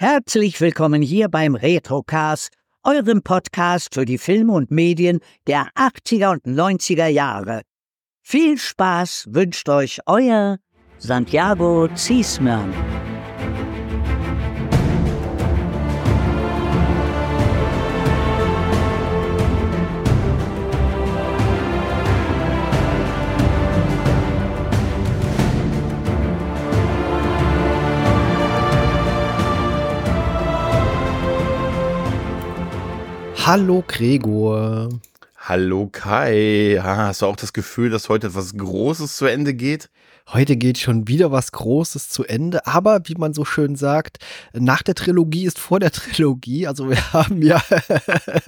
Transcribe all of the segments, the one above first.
Herzlich willkommen hier beim Retrocast, eurem Podcast für die Filme und Medien der 80er und 90er Jahre. Viel Spaß wünscht euch euer Santiago Ziesmann. Hallo Gregor. Hallo Kai. Hast du auch das Gefühl, dass heute etwas Großes zu Ende geht? Heute geht schon wieder was Großes zu Ende, aber wie man so schön sagt, nach der Trilogie ist vor der Trilogie. Also wir haben ja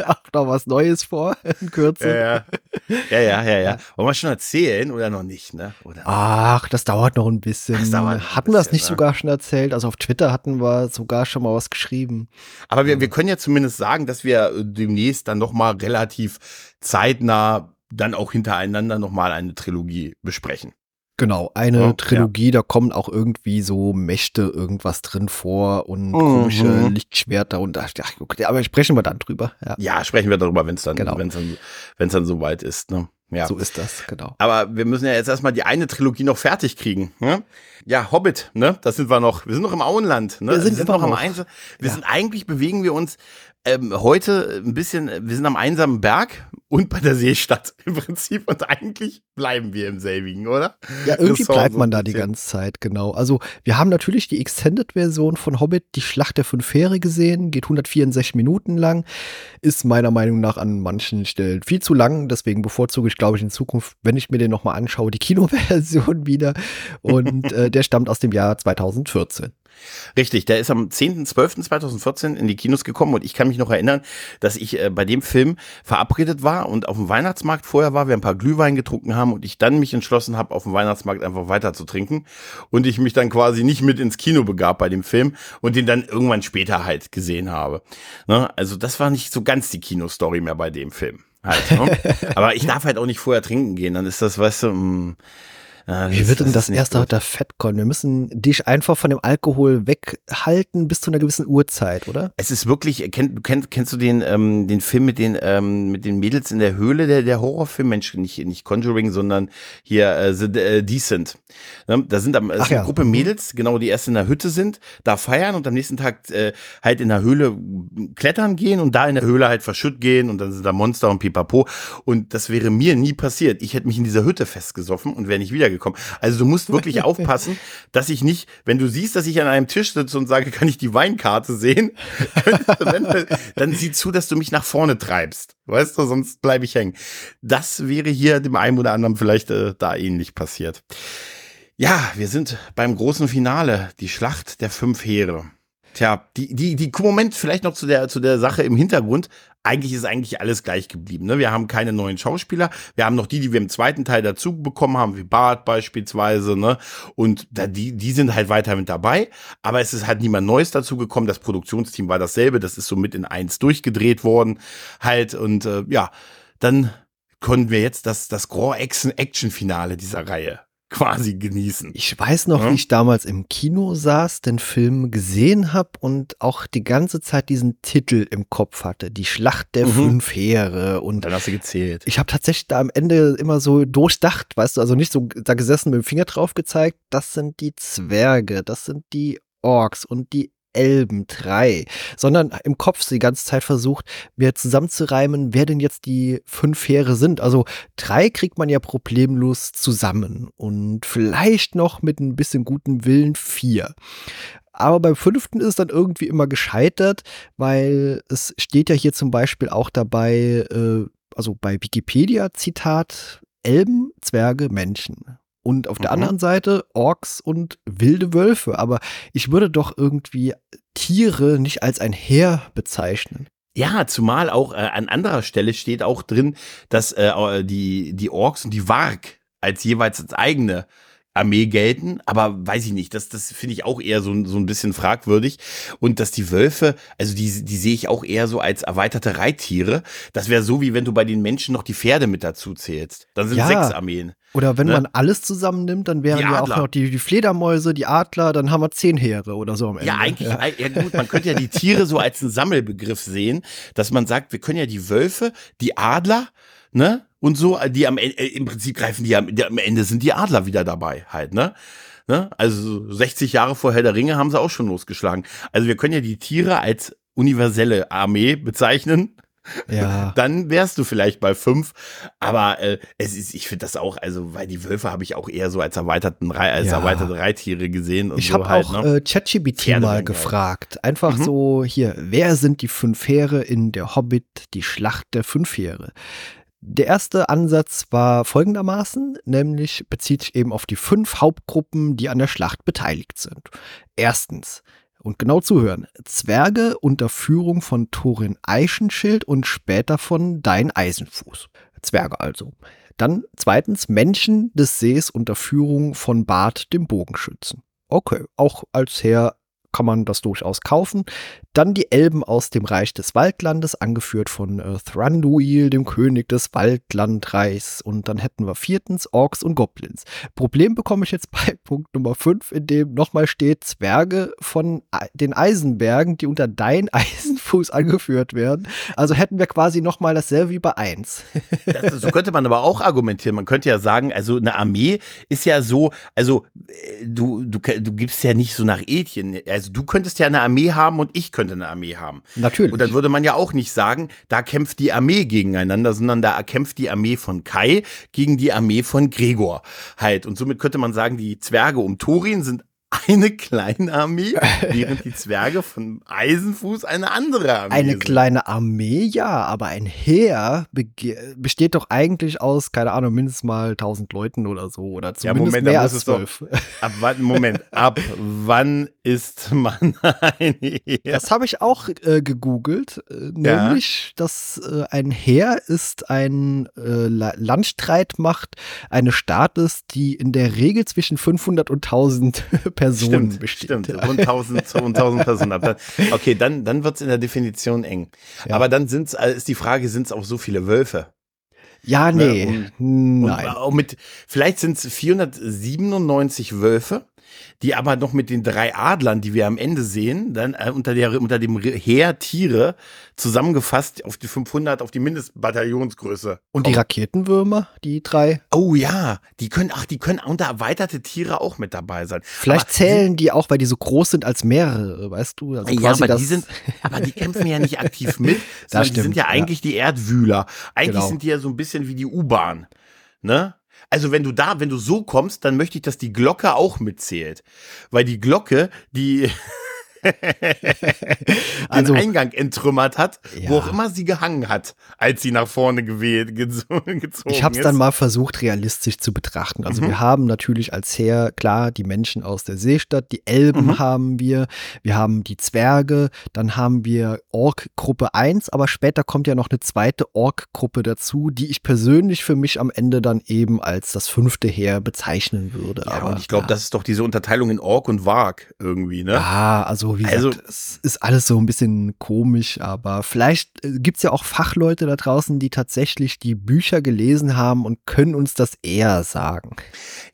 auch noch was Neues vor in Kürze. Ja, ja, ja, ja. ja. Wollen wir schon erzählen oder noch nicht? Ne? Oder? Ach, das dauert noch ein bisschen. Dauert hatten wir das nicht ne? sogar schon erzählt? Also auf Twitter hatten wir sogar schon mal was geschrieben. Aber wir, wir können ja zumindest sagen, dass wir demnächst dann noch mal relativ zeitnah dann auch hintereinander noch mal eine Trilogie besprechen. Genau, eine oh, Trilogie, ja. da kommen auch irgendwie so Mächte irgendwas drin vor und mhm. komische Lichtschwerter und ach, okay, aber sprechen wir dann drüber. Ja, ja sprechen wir darüber, wenn es dann, genau. wenn's dann, wenn's dann soweit ist. Ne? Ja. So ist das, genau. Aber wir müssen ja jetzt erstmal die eine Trilogie noch fertig kriegen. Ne? Ja, Hobbit, ne? Das sind wir noch. Wir sind noch im Auenland. Ne? Wir sind, wir sind noch am Einsatz. Wir ja. sind eigentlich bewegen wir uns ähm, heute ein bisschen, wir sind am einsamen Berg und bei der Seestadt im Prinzip und eigentlich bleiben wir im selbigen, oder? Ja, irgendwie bleibt man da die ganze Zeit, genau. Also wir haben natürlich die Extended-Version von Hobbit, die Schlacht der Fünf Fähre gesehen, geht 164 Minuten lang, ist meiner Meinung nach an manchen Stellen viel zu lang, deswegen bevorzuge ich, glaube ich, in Zukunft, wenn ich mir den nochmal anschaue, die Kinoversion wieder und äh, der stammt aus dem Jahr 2014. Richtig, der ist am 10.12.2014 in die Kinos gekommen und ich kann mich noch erinnern, dass ich äh, bei dem Film verabredet war und auf dem Weihnachtsmarkt vorher war, wir ein paar Glühwein getrunken haben und ich dann mich entschlossen habe, auf dem Weihnachtsmarkt einfach weiter zu trinken und ich mich dann quasi nicht mit ins Kino begab bei dem Film und den dann irgendwann später halt gesehen habe. Ne? Also das war nicht so ganz die Kinostory mehr bei dem Film. Halt, ne? Aber ich darf halt auch nicht vorher trinken gehen, dann ist das, weißt du, mh, mm, ja, Wie wird denn das, das erste heute Fettkorn? Wir müssen dich einfach von dem Alkohol weghalten bis zu einer gewissen Uhrzeit, oder? Es ist wirklich, kenn, kennst, kennst du den, ähm, den Film mit den, ähm, mit den Mädels in der Höhle, der, der Horrorfilm? Mensch, nicht, nicht Conjuring, sondern hier äh, The äh, Decent. Ne? Da sind am, eine ja. Gruppe mhm. Mädels, genau, die erst in der Hütte sind, da feiern und am nächsten Tag äh, halt in der Höhle klettern gehen und da in der Höhle halt verschütt gehen und dann sind da Monster und Pipapo. Und das wäre mir nie passiert. Ich hätte mich in dieser Hütte festgesoffen und wäre nicht wiedergekommen gekommen. Also du musst wirklich aufpassen, dass ich nicht, wenn du siehst, dass ich an einem Tisch sitze und sage, kann ich die Weinkarte sehen, dann sieh zu, dass du mich nach vorne treibst. Weißt du, sonst bleibe ich hängen. Das wäre hier dem einen oder anderen vielleicht äh, da ähnlich passiert. Ja, wir sind beim großen Finale, die Schlacht der fünf Heere. Tja, die, die, die, Moment vielleicht noch zu der, zu der Sache im Hintergrund. Eigentlich ist eigentlich alles gleich geblieben. Ne? Wir haben keine neuen Schauspieler. Wir haben noch die, die wir im zweiten Teil dazu bekommen haben, wie Bart beispielsweise. Ne? Und da, die, die sind halt weiter mit dabei. Aber es ist halt niemand Neues dazu gekommen. Das Produktionsteam war dasselbe. Das ist so mit in eins durchgedreht worden. Halt. Und äh, ja, dann konnten wir jetzt das, das Grand Action-Finale dieser Reihe quasi genießen. Ich weiß noch, ja? wie ich damals im Kino saß, den Film gesehen habe und auch die ganze Zeit diesen Titel im Kopf hatte, die Schlacht der mhm. fünf Heere und dann hast du gezählt. Ich habe tatsächlich da am Ende immer so durchdacht, weißt du, also nicht so da gesessen mit dem Finger drauf gezeigt, das sind die Zwerge, das sind die Orks und die Elben, drei, sondern im Kopf die ganze Zeit versucht, mir zusammenzureimen, wer denn jetzt die fünf Heere sind. Also drei kriegt man ja problemlos zusammen und vielleicht noch mit ein bisschen gutem Willen vier. Aber beim fünften ist es dann irgendwie immer gescheitert, weil es steht ja hier zum Beispiel auch dabei, äh, also bei Wikipedia Zitat, Elben, Zwerge, Menschen. Und auf der mhm. anderen Seite Orks und wilde Wölfe. Aber ich würde doch irgendwie Tiere nicht als ein Heer bezeichnen. Ja, zumal auch äh, an anderer Stelle steht auch drin, dass äh, die, die Orks und die Warg als jeweils als eigene Armee gelten, aber weiß ich nicht, das, das finde ich auch eher so, so ein bisschen fragwürdig. Und dass die Wölfe, also die, die sehe ich auch eher so als erweiterte Reittiere. Das wäre so, wie wenn du bei den Menschen noch die Pferde mit dazu zählst. Dann sind ja. sechs Armeen. Oder wenn ne? man alles zusammennimmt, dann wären ja auch noch die, die Fledermäuse, die Adler, dann haben wir zehn Heere oder so am Ende. Ja, eigentlich, ja. ja gut, man könnte ja die Tiere so als einen Sammelbegriff sehen, dass man sagt, wir können ja die Wölfe, die Adler, ne? Und so, die am Ende, im Prinzip greifen die am, am Ende sind die Adler wieder dabei halt, ne? Ne? Also 60 Jahre vor Herr der Ringe haben sie auch schon losgeschlagen. Also wir können ja die Tiere als universelle Armee bezeichnen. Ja. Dann wärst du vielleicht bei fünf. Aber äh, es ist, ich finde das auch, also, weil die Wölfe habe ich auch eher so als erweiterten als ja. erweiterte Reittiere gesehen. ich so habe halt, auch ne? äh, ChatGPT mal gefragt. Einfach mhm. so hier, wer sind die fünf Heere in der Hobbit, die Schlacht der fünf Heere? Der erste Ansatz war folgendermaßen, nämlich bezieht sich eben auf die fünf Hauptgruppen, die an der Schlacht beteiligt sind. Erstens, und genau zuhören, Zwerge unter Führung von Thorin Eichenschild und später von Dein Eisenfuß. Zwerge also. Dann zweitens Menschen des Sees unter Führung von Bart dem Bogenschützen. Okay, auch als Herr kann man das durchaus kaufen. Dann die Elben aus dem Reich des Waldlandes, angeführt von äh, Thranduil, dem König des Waldlandreichs. Und dann hätten wir viertens Orks und Goblins. Problem bekomme ich jetzt bei Punkt Nummer 5, in dem nochmal steht Zwerge von den Eisenbergen, die unter dein Eisenfuß angeführt werden. Also hätten wir quasi nochmal dasselbe wie bei 1. Das, so könnte man aber auch argumentieren. Man könnte ja sagen, also eine Armee ist ja so, also äh, du, du, du gibst ja nicht so nach Ethien. Also du könntest ja eine Armee haben und ich könnte eine Armee haben. Natürlich. Und dann würde man ja auch nicht sagen, da kämpft die Armee gegeneinander, sondern da kämpft die Armee von Kai gegen die Armee von Gregor halt. Und somit könnte man sagen, die Zwerge um Thorin sind eine kleine Armee, während die Zwerge von Eisenfuß eine andere Armee Eine sind. kleine Armee, ja, aber ein Heer besteht doch eigentlich aus, keine Ahnung, mindestens mal 1000 Leuten oder so oder zumindest ja, Moment, mehr als zwölf. Ab wann, Moment, ab wann ist man ein Heer? Das habe ich auch äh, gegoogelt, äh, nämlich, ja. dass äh, ein Heer ist ein äh, Landstreitmacht eines Staates, die in der Regel zwischen 500 und 1000 Personen stimmt, besteht. Stimmt, rund 1000, rund 1000 Personen. Okay, dann, dann wird es in der Definition eng. Ja. Aber dann sind's, äh, ist die Frage, sind es auch so viele Wölfe? Ja, ne, nee. Ne? Und, Nein. Und mit, vielleicht sind es 497 Wölfe die aber noch mit den drei Adlern, die wir am Ende sehen, dann äh, unter, der, unter dem Heer Tiere zusammengefasst auf die 500, auf die Mindestbataillonsgröße. Und die Raketenwürmer, die drei? Oh ja, die können, ach, die können unter erweiterte Tiere auch mit dabei sein. Vielleicht aber zählen die, die auch, weil die so groß sind als mehrere, weißt du? Also ja, aber die sind, aber die kämpfen ja nicht aktiv mit, sondern stimmt, die sind ja eigentlich ja. die Erdwühler. Eigentlich genau. sind die ja so ein bisschen wie die U-Bahn. Ne? Also wenn du da, wenn du so kommst, dann möchte ich, dass die Glocke auch mitzählt. Weil die Glocke, die also, den Eingang entrümmert hat, ja. wo auch immer sie gehangen hat, als sie nach vorne gewählt, gezogen Ich habe es dann mal versucht, realistisch zu betrachten. Also mhm. wir haben natürlich als Heer, klar, die Menschen aus der Seestadt, die Elben mhm. haben wir, wir haben die Zwerge, dann haben wir Ork-Gruppe 1, aber später kommt ja noch eine zweite Ork-Gruppe dazu, die ich persönlich für mich am Ende dann eben als das fünfte Heer bezeichnen würde. Ja, aber und ich glaube, das ist doch diese Unterteilung in Ork und Varg irgendwie, ne? Ja, also wie also, gesagt, es ist alles so ein bisschen komisch, aber vielleicht äh, gibt es ja auch Fachleute da draußen, die tatsächlich die Bücher gelesen haben und können uns das eher sagen.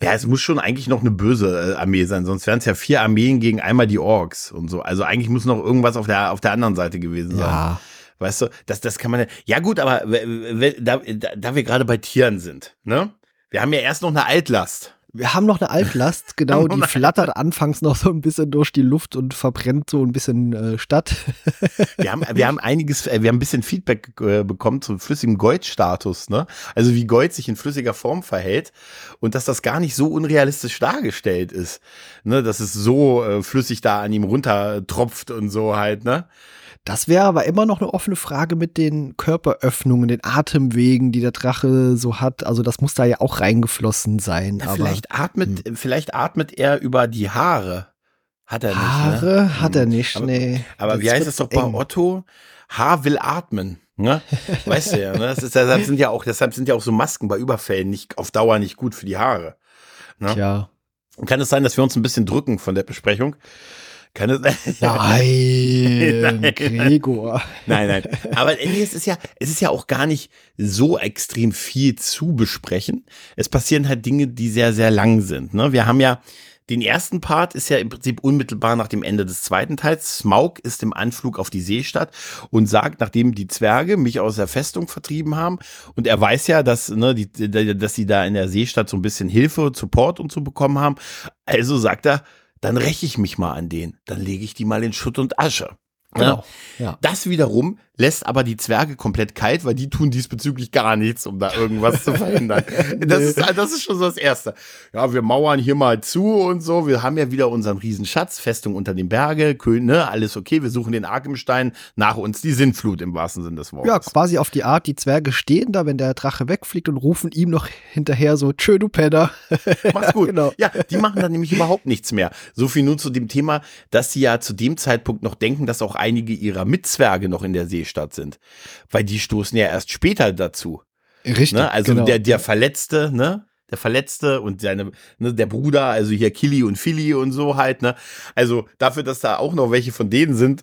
Ja, es muss schon eigentlich noch eine böse äh, Armee sein, sonst wären es ja vier Armeen gegen einmal die Orks und so. Also eigentlich muss noch irgendwas auf der, auf der anderen Seite gewesen sein. Ja. Weißt du, das, das kann man. Ja, gut, aber da, da wir gerade bei Tieren sind, ne? Wir haben ja erst noch eine Altlast. Wir haben noch eine Altlast, genau, die flattert anfangs noch so ein bisschen durch die Luft und verbrennt so ein bisschen äh, Stadt. wir, haben, wir haben einiges, äh, wir haben ein bisschen Feedback äh, bekommen zum flüssigen Goit-Status, ne? Also wie Goit sich in flüssiger Form verhält und dass das gar nicht so unrealistisch dargestellt ist, ne? Dass es so äh, flüssig da an ihm runtertropft und so halt, ne? Das wäre aber immer noch eine offene Frage mit den Körperöffnungen, den Atemwegen, die der Drache so hat. Also das muss da ja auch reingeflossen sein. Ja, vielleicht atmet, hm. vielleicht atmet er über die Haare. Hat er nicht. Ne? Haare ne? hat er nicht, aber, nee. Aber wie heißt es doch bei Otto? Haar will atmen. Ne? Weißt du ja, ne? Das ist, deshalb sind ja auch, deshalb sind ja auch so Masken bei Überfällen nicht auf Dauer nicht gut für die Haare. Ne? Ja. Kann es sein, dass wir uns ein bisschen drücken von der Besprechung? Kann es Nein, nein, Gregor. Nein, nein. Aber es ist ja, es ist ja auch gar nicht so extrem viel zu besprechen. Es passieren halt Dinge, die sehr, sehr lang sind. Ne? Wir haben ja den ersten Part ist ja im Prinzip unmittelbar nach dem Ende des zweiten Teils. Smaug ist im Anflug auf die Seestadt und sagt, nachdem die Zwerge mich aus der Festung vertrieben haben und er weiß ja, dass, ne, die, dass sie da in der Seestadt so ein bisschen Hilfe, Support und so bekommen haben. Also sagt er, dann räche ich mich mal an denen. Dann lege ich die mal in Schutt und Asche. Genau. Ja. Das wiederum lässt aber die Zwerge komplett kalt, weil die tun diesbezüglich gar nichts, um da irgendwas zu verhindern. Das ist, das ist schon so das Erste. Ja, wir mauern hier mal zu und so. Wir haben ja wieder unseren Riesenschatz, Festung unter den Berge, Köln, ne, alles okay. Wir suchen den Arkemstein, nach uns die Sintflut im wahrsten Sinne des Wortes. Ja, quasi auf die Art, die Zwerge stehen da, wenn der Drache wegfliegt und rufen ihm noch hinterher so, tschö, du Penner. Mach's gut. genau. Ja, die machen dann nämlich überhaupt nichts mehr. So viel nun zu dem Thema, dass sie ja zu dem Zeitpunkt noch denken, dass auch einige ihrer Mitzwerge noch in der See Seestadt sind. Weil die stoßen ja erst später dazu. Richtig. Ne? Also genau. der, der Verletzte, ne? Der Verletzte und seine, ne, der Bruder, also hier Killy und Philly und so halt, ne? Also dafür, dass da auch noch welche von denen sind,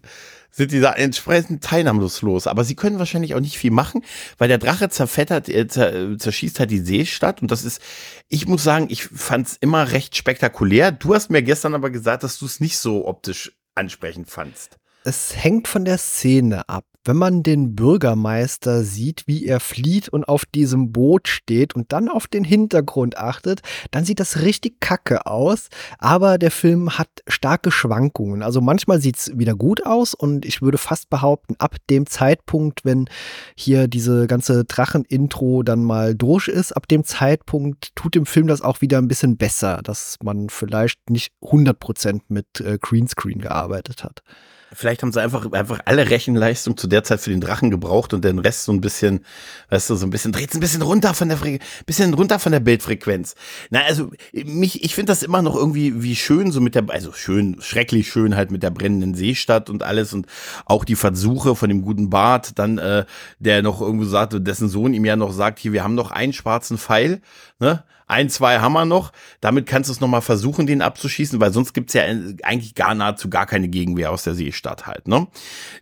sind die da entsprechend teilnahmslos. Aber sie können wahrscheinlich auch nicht viel machen, weil der Drache zerfettert, äh, zerschießt halt die Seestadt. Und das ist, ich muss sagen, ich fand es immer recht spektakulär. Du hast mir gestern aber gesagt, dass du es nicht so optisch ansprechend fandst. Es hängt von der Szene ab wenn man den Bürgermeister sieht, wie er flieht und auf diesem Boot steht und dann auf den Hintergrund achtet, dann sieht das richtig kacke aus. Aber der Film hat starke Schwankungen. Also manchmal sieht es wieder gut aus und ich würde fast behaupten, ab dem Zeitpunkt, wenn hier diese ganze Drachen-Intro dann mal durch ist, ab dem Zeitpunkt tut dem Film das auch wieder ein bisschen besser, dass man vielleicht nicht 100% mit äh, Greenscreen gearbeitet hat. Vielleicht haben sie einfach, einfach alle Rechenleistung zu der Zeit für den Drachen gebraucht und den Rest so ein bisschen, weißt du, so ein bisschen, dreht ein bisschen runter von der, bisschen runter von der Bildfrequenz. Na, also, mich, ich finde das immer noch irgendwie wie schön, so mit der, also schön, schrecklich schön halt mit der brennenden Seestadt und alles und auch die Versuche von dem guten Bart, dann, äh, der noch irgendwo sagt, dessen Sohn ihm ja noch sagt, hier, wir haben noch einen schwarzen Pfeil, ne? Ein, zwei haben wir noch. Damit kannst du es nochmal versuchen, den abzuschießen, weil sonst gibt's ja eigentlich gar nahezu gar keine Gegenwehr aus der Seestadt halt. Ne?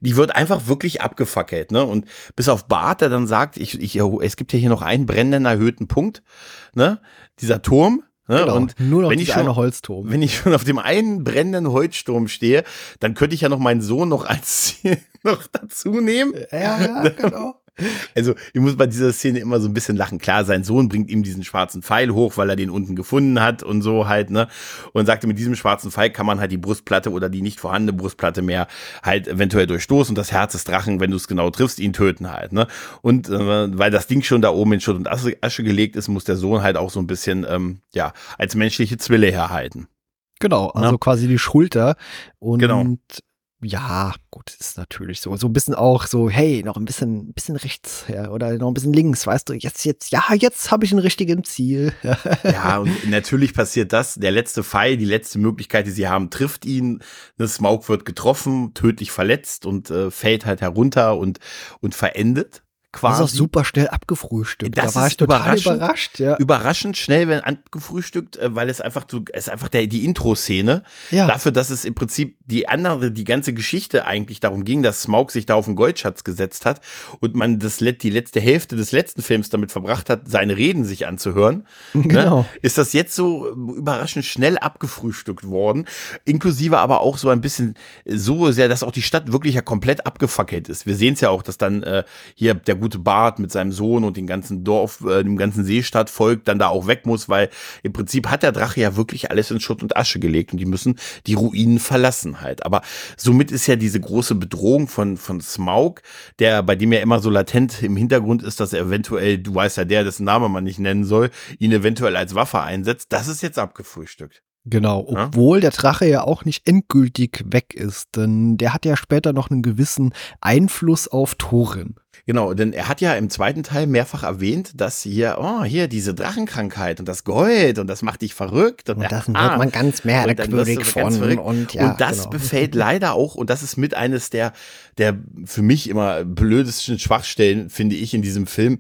Die wird einfach wirklich abgefackelt. Ne? Und bis auf Bart, der dann sagt, ich, ich, es gibt ja hier noch einen brennenden erhöhten Punkt. Ne? Dieser Turm, Ne? Genau, und nur noch wenn ich schon, Holzturm. Wenn ich schon auf dem einen brennenden Holzsturm stehe, dann könnte ich ja noch meinen Sohn noch als noch dazu nehmen. Ja, ja, genau. Also, ich muss bei dieser Szene immer so ein bisschen lachen. Klar, sein Sohn bringt ihm diesen schwarzen Pfeil hoch, weil er den unten gefunden hat und so halt, ne? Und sagte, mit diesem schwarzen Pfeil kann man halt die Brustplatte oder die nicht vorhandene Brustplatte mehr halt eventuell durchstoßen und das Herz des Drachen, wenn du es genau triffst, ihn töten halt, ne? Und äh, weil das Ding schon da oben in Schutt und Asche, Asche gelegt ist, muss der Sohn halt auch so ein bisschen, ähm, ja, als menschliche Zwille herhalten. Genau, also ja. quasi die Schulter. Und genau ja, gut, ist natürlich so. So ein bisschen auch so, hey, noch ein bisschen, bisschen rechts ja, oder noch ein bisschen links, weißt du, jetzt, jetzt, ja, jetzt habe ich ein richtiges Ziel. ja, und natürlich passiert das. Der letzte Pfeil, die letzte Möglichkeit, die sie haben, trifft ihn. Das Smaug wird getroffen, tödlich verletzt und äh, fällt halt herunter und, und verendet quasi. Das ist auch super schnell abgefrühstückt. Das da war ich total überraschend, überrascht. Ja. Überraschend schnell, wenn abgefrühstückt, äh, weil es einfach so, es ist einfach der, die Intro-Szene. Ja. Dafür, dass es im Prinzip die andere, die ganze Geschichte eigentlich darum ging, dass Smaug sich da auf den Goldschatz gesetzt hat und man das, die letzte Hälfte des letzten Films damit verbracht hat, seine Reden sich anzuhören. Ne? Genau. Ne? Ist das jetzt so überraschend schnell abgefrühstückt worden. Inklusive aber auch so ein bisschen so sehr, dass auch die Stadt wirklich ja komplett abgefackelt ist. Wir sehen es ja auch, dass dann äh, hier der gute Bart mit seinem Sohn und dem ganzen Dorf, äh, dem ganzen Seestadt folgt, dann da auch weg muss, weil im Prinzip hat der Drache ja wirklich alles in Schutt und Asche gelegt und die müssen die Ruinen verlassen halt. Aber somit ist ja diese große Bedrohung von, von Smaug, der, bei dem ja immer so latent im Hintergrund ist, dass er eventuell, du weißt ja der, dessen Name man nicht nennen soll, ihn eventuell als Waffe einsetzt, das ist jetzt abgefrühstückt. Genau, obwohl ja? der Drache ja auch nicht endgültig weg ist, denn der hat ja später noch einen gewissen Einfluss auf Thorin. Genau, denn er hat ja im zweiten Teil mehrfach erwähnt, dass hier, oh, hier diese Drachenkrankheit und das Gold und das macht dich verrückt. Und, und das wird ah, man ganz merkwürdig von. Und, ja, und das genau. befällt leider auch, und das ist mit eines der, der für mich immer blödesten Schwachstellen, finde ich, in diesem Film,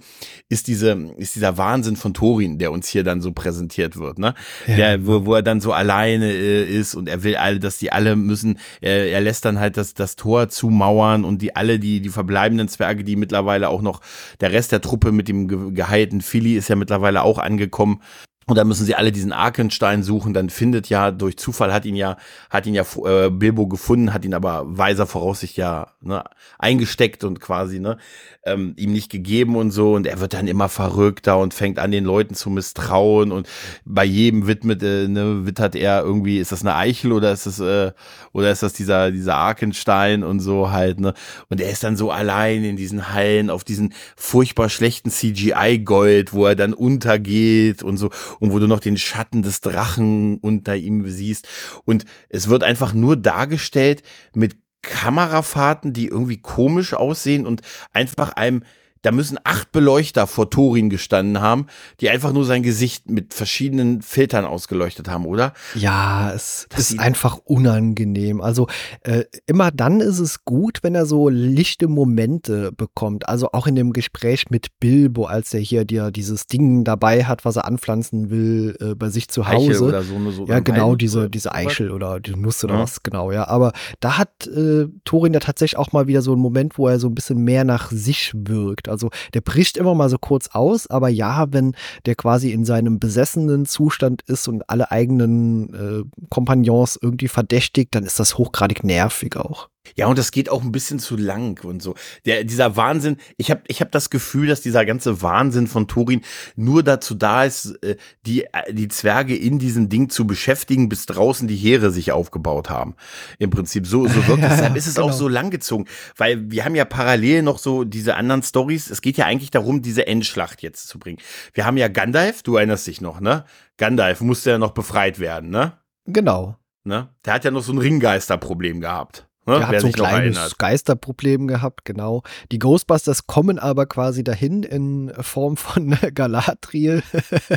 ist diese, ist dieser Wahnsinn von Thorin, der uns hier dann so präsentiert wird, ne? Ja. Der, wo, wo er dann so alleine äh, ist und er will alle, dass die alle müssen, er, er lässt dann halt das, das Tor zumauern und die alle, die, die verbleibenden Zwerge, die mittlerweile auch noch, der Rest der Truppe mit dem geheilten Philly ist ja mittlerweile auch angekommen. Und dann müssen sie alle diesen Arkenstein suchen. Dann findet ja durch Zufall hat ihn ja hat ihn ja äh, Bilbo gefunden, hat ihn aber weiser Voraussicht ja ne, eingesteckt und quasi ne ähm, ihm nicht gegeben und so. Und er wird dann immer verrückter und fängt an den Leuten zu misstrauen und bei jedem widmet äh, ne, wittert er irgendwie ist das eine Eichel oder ist das äh, oder ist das dieser dieser Arkenstein und so halt ne. Und er ist dann so allein in diesen Hallen auf diesen furchtbar schlechten CGI Gold, wo er dann untergeht und so und wo du noch den Schatten des Drachen unter ihm siehst. Und es wird einfach nur dargestellt mit Kamerafahrten, die irgendwie komisch aussehen und einfach einem da müssen acht Beleuchter vor Thorin gestanden haben, die einfach nur sein Gesicht mit verschiedenen Filtern ausgeleuchtet haben, oder? Ja, es das ist einfach unangenehm. Also äh, immer dann ist es gut, wenn er so lichte Momente bekommt. Also auch in dem Gespräch mit Bilbo, als er hier dir dieses Ding dabei hat, was er anpflanzen will äh, bei sich zu Hause. Eichel oder so, eine, so ja, genau, diese, diese Eichel oder die Nuss oder ja. was, genau, ja. Aber da hat äh, Thorin ja tatsächlich auch mal wieder so einen Moment, wo er so ein bisschen mehr nach sich wirkt. Also der bricht immer mal so kurz aus, aber ja, wenn der quasi in seinem besessenen Zustand ist und alle eigenen äh, Kompagnons irgendwie verdächtigt, dann ist das hochgradig nervig auch. Ja, und das geht auch ein bisschen zu lang und so. Der, dieser Wahnsinn, ich habe ich hab das Gefühl, dass dieser ganze Wahnsinn von Turin nur dazu da ist, äh, die, äh, die Zwerge in diesem Ding zu beschäftigen, bis draußen die Heere sich aufgebaut haben. Im Prinzip so, so wirkt es. Deshalb ist es genau. auch so langgezogen, weil wir haben ja parallel noch so diese anderen Stories. Es geht ja eigentlich darum, diese Endschlacht jetzt zu bringen. Wir haben ja Gandalf, du erinnerst dich noch, ne? Gandalf musste ja noch befreit werden, ne? Genau. Ne? Der hat ja noch so ein Ringgeisterproblem gehabt. Ne? Der hat so ein kleines Geisterproblem gehabt, genau. Die Ghostbusters kommen aber quasi dahin in Form von Galadriel,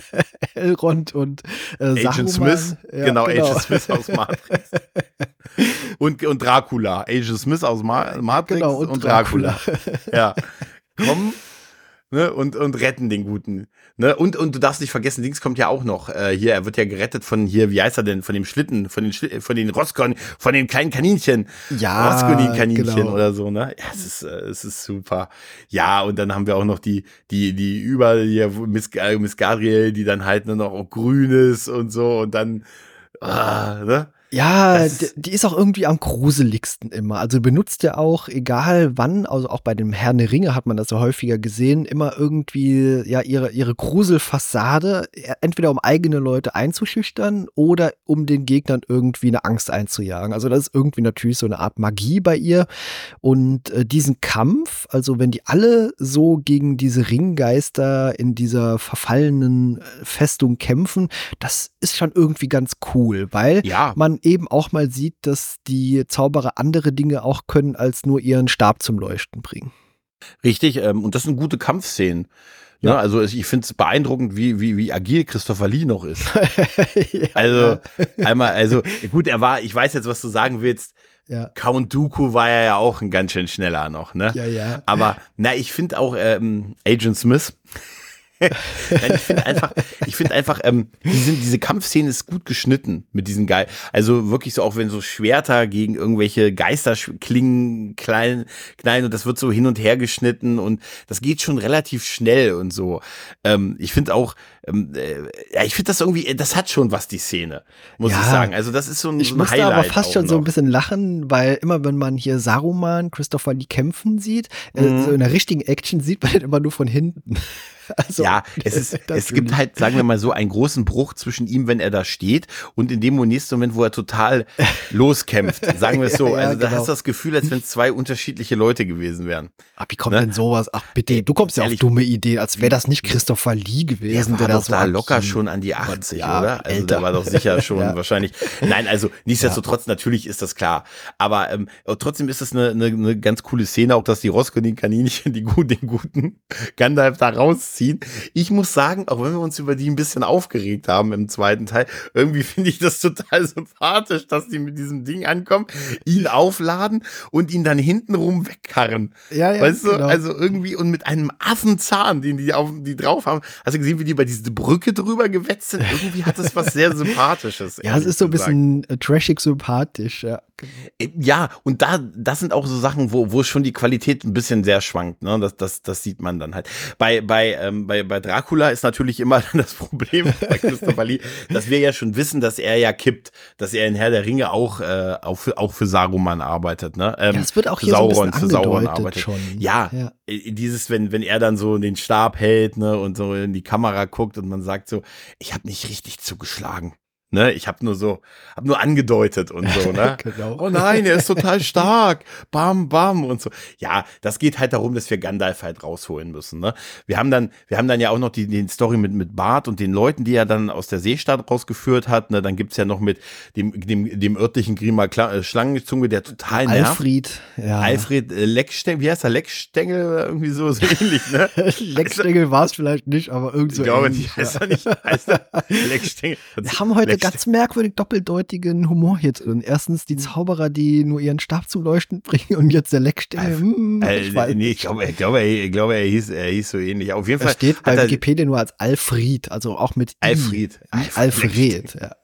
Elrond und äh, Agent Saruman. Smith. Ja, genau, genau, Agent Smith aus Matrix. und, und Dracula. Agent Smith aus Ma Matrix genau, und, und Dracula. Dracula. ja. Kommen ne, und, und retten den Guten. Ne? Und, und du darfst nicht vergessen, links kommt ja auch noch, äh, hier, er wird ja gerettet von hier, wie heißt er denn, von dem Schlitten, von den, Schli von den Roskon, von den kleinen Kaninchen. Ja. Roskonin-Kaninchen genau. oder so, ne? Ja, es ist, äh, es ist super. Ja, und dann haben wir auch noch die, die, die über hier Miss, äh, Miss Gabriel, die dann halt nur noch grün ist und so und dann, ah, ne? Ja, die ist auch irgendwie am gruseligsten immer. Also benutzt er auch, egal wann, also auch bei dem Herrn der Ringe hat man das so häufiger gesehen, immer irgendwie ja ihre, ihre Gruselfassade, e, entweder um eigene Leute einzuschüchtern oder um den Gegnern irgendwie eine Angst einzujagen. Also das ist irgendwie natürlich so eine Art Magie bei ihr. Und äh, diesen Kampf, also wenn die alle so gegen diese Ringgeister in dieser verfallenen äh, Festung kämpfen, das ist schon irgendwie ganz cool, weil ja. man eben auch mal sieht, dass die Zauberer andere Dinge auch können, als nur ihren Stab zum Leuchten bringen. Richtig, ähm, und das sind gute Kampfszenen. Ne? Ja. also ich finde es beeindruckend, wie, wie, wie agil Christopher Lee noch ist. ja, also einmal, also gut, er war, ich weiß jetzt, was du sagen willst. Ja. Count Dooku war ja auch ein ganz schön schneller noch, ne? Ja, ja. Aber na, ich finde auch ähm, Agent Smith ich finde einfach, ich finde einfach, ähm, diese, diese Kampfszene ist gut geschnitten mit diesen geil. Also wirklich so, auch wenn so Schwerter gegen irgendwelche Geister klingen, klein, klein und das wird so hin und her geschnitten und das geht schon relativ schnell und so. Ähm, ich finde auch, ähm, äh, ja, ich finde das irgendwie, das hat schon was, die Szene, muss ja, ich sagen. Also das ist so ein, ich musste Highlight aber fast schon noch. so ein bisschen lachen, weil immer wenn man hier Saruman, Christopher Lee kämpfen sieht, äh, mhm. äh, so in der richtigen Action sieht man den immer nur von hinten. Also, ja, es ist, es gibt halt, sagen wir mal so, einen großen Bruch zwischen ihm, wenn er da steht und in dem nächsten Moment, wo er total loskämpft, sagen wir es so. ja, also da genau. hast du das Gefühl, als wenn es zwei unterschiedliche Leute gewesen wären. Ach, wie kommt ne? denn sowas? Ach bitte, du kommst ja auf dumme Ideen, als wäre das nicht Christopher Lee gewesen. Der war der doch da locker schon an die 80, ja, oder? Also älter. der war doch sicher schon ja. wahrscheinlich. Nein, also nichtsdestotrotz, natürlich ist das klar. Aber ähm, trotzdem ist das eine, eine, eine ganz coole Szene, auch dass die Roscoe-Kaninchen die, den guten Gandalf da rausziehen. Ich muss sagen, auch wenn wir uns über die ein bisschen aufgeregt haben im zweiten Teil, irgendwie finde ich das total sympathisch, dass die mit diesem Ding ankommen, ihn aufladen und ihn dann hintenrum wegkarren. Ja, ja, weißt du, genau. also irgendwie und mit einem Affenzahn, den die auf die drauf haben. Hast du gesehen, wie die bei diese Brücke drüber gewetzt sind? Irgendwie hat das was sehr Sympathisches. ja, es ist so ein bisschen äh, trashig sympathisch, ja. Genau. Äh, ja, und da, das sind auch so Sachen, wo, wo schon die Qualität ein bisschen sehr schwankt. Ne? Das, das, das sieht man dann halt. Bei, bei, ähm, bei, bei Dracula ist natürlich immer das Problem bei Christopher Lee, dass wir ja schon wissen, dass er ja kippt, dass er in Herr der Ringe auch, äh, auch, für, auch für Saruman arbeitet. Ne? Ähm, ja, das wird auch hier Sauron, so ein für Sauron arbeitet. Schon. Ja, ja, äh, dieses, wenn, wenn er dann so den Stab hält ne, und so in die Kamera guckt und man sagt so, ich habe nicht richtig zugeschlagen. Ne, ich habe nur so, habe nur angedeutet und so, ne? genau. Oh nein, er ist total stark. Bam, bam und so. Ja, das geht halt darum, dass wir Gandalf halt rausholen müssen, ne? Wir haben dann, wir haben dann ja auch noch die, die Story mit, mit Bart und den Leuten, die er dann aus der Seestadt rausgeführt hat, ne? Dann gibt's ja noch mit dem, dem, dem örtlichen Grima äh, Schlangenzunge, der total nervt. Alfred, ja. Alfred äh, Leckstengel, wie heißt er? Leckstengel, irgendwie so, so ähnlich, ne? Leckstengel war es vielleicht nicht, aber irgendwie so Ich glaube, ähnlich, heißt ja. er nicht, heißt er Leckstengel. Wir haben heute ganz merkwürdig doppeldeutigen Humor hier drin. Erstens die Zauberer, die nur ihren Stab zum Leuchten bringen und jetzt der Leckstelle. Hm, ich, äh, nee, ich glaube, ich glaube, ich glaube, er hieß, er hieß so ähnlich. Auf jeden Fall. Er steht bei Wikipedia nur als Alfred, also auch mit Alfred. I. Alfred. ja.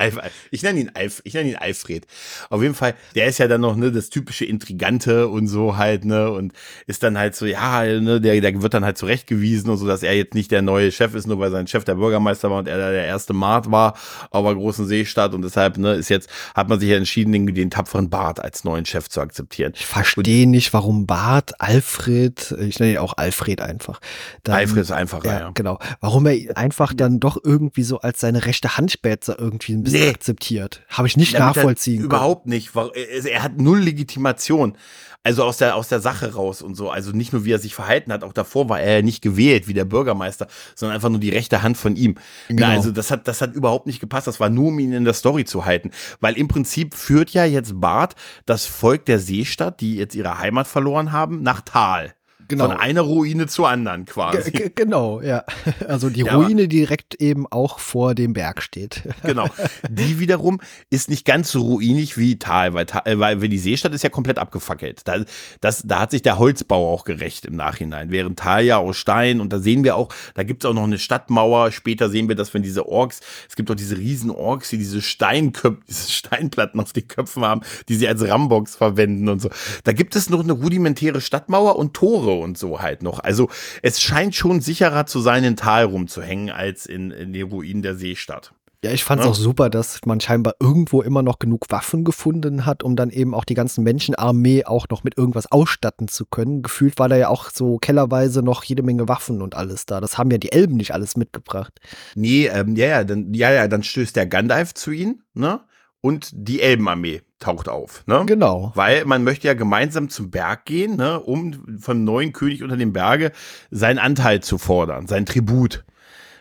ich nenne ihn Alf, ich nenne ihn Alfred. Auf jeden Fall, der ist ja dann noch ne das typische Intrigante und so halt ne und ist dann halt so ja ne der der wird dann halt zurechtgewiesen und so, dass er jetzt nicht der neue Chef ist, nur weil sein Chef der Bürgermeister war und er der erste Mart war auf einer großen Seestadt und deshalb ne, ist jetzt, hat man sich ja entschieden, den, den tapferen Bart als neuen Chef zu akzeptieren. Ich verstehe nicht, warum Bart, Alfred, ich nenne ihn auch Alfred einfach. Dann, Alfred ist einfacher, ja, ja. Genau. Warum er einfach dann doch irgendwie so als seine rechte Handspätzer irgendwie ein bisschen nee. akzeptiert. Habe ich nicht Damit nachvollziehen. Überhaupt nicht. Er hat null Legitimation. Also aus der, aus der Sache raus und so. Also nicht nur, wie er sich verhalten hat, auch davor war er ja nicht gewählt wie der Bürgermeister, sondern einfach nur die rechte Hand von ihm. Genau. Na, also das hat, das hat überhaupt nicht gepasst. Das war nur, um ihn in der Story zu halten. Weil im Prinzip führt ja jetzt Bart das Volk der Seestadt, die jetzt ihre Heimat verloren haben, nach Tal. Genau. Von einer Ruine zur anderen quasi. G genau, ja. Also die ja, Ruine direkt eben auch vor dem Berg steht. Genau. Die wiederum ist nicht ganz so ruinig wie Tal, weil, Tal, weil die Seestadt ist ja komplett abgefackelt. Da, das, da hat sich der Holzbau auch gerecht im Nachhinein. Während Tal ja aus Stein und da sehen wir auch, da gibt es auch noch eine Stadtmauer. Später sehen wir, dass wenn diese Orks, es gibt auch diese riesen Orks, die diese Steinköpfe, diese Steinplatten auf den Köpfen haben, die sie als Rambox verwenden und so. Da gibt es noch eine rudimentäre Stadtmauer und Tore und so halt noch. Also es scheint schon sicherer zu sein, in Tal rumzuhängen, als in, in den Ruinen der Seestadt. Ja, ich fand es ja. auch super, dass man scheinbar irgendwo immer noch genug Waffen gefunden hat, um dann eben auch die ganzen Menschenarmee auch noch mit irgendwas ausstatten zu können. Gefühlt war da ja auch so kellerweise noch jede Menge Waffen und alles da. Das haben ja die Elben nicht alles mitgebracht. Nee, ähm, ja, ja, dann, ja, ja, dann stößt der Gandalf zu ihnen, ne? Und die Elbenarmee taucht auf. Ne? Genau. Weil man möchte ja gemeinsam zum Berg gehen, ne, um vom neuen König unter dem Berge seinen Anteil zu fordern, sein Tribut.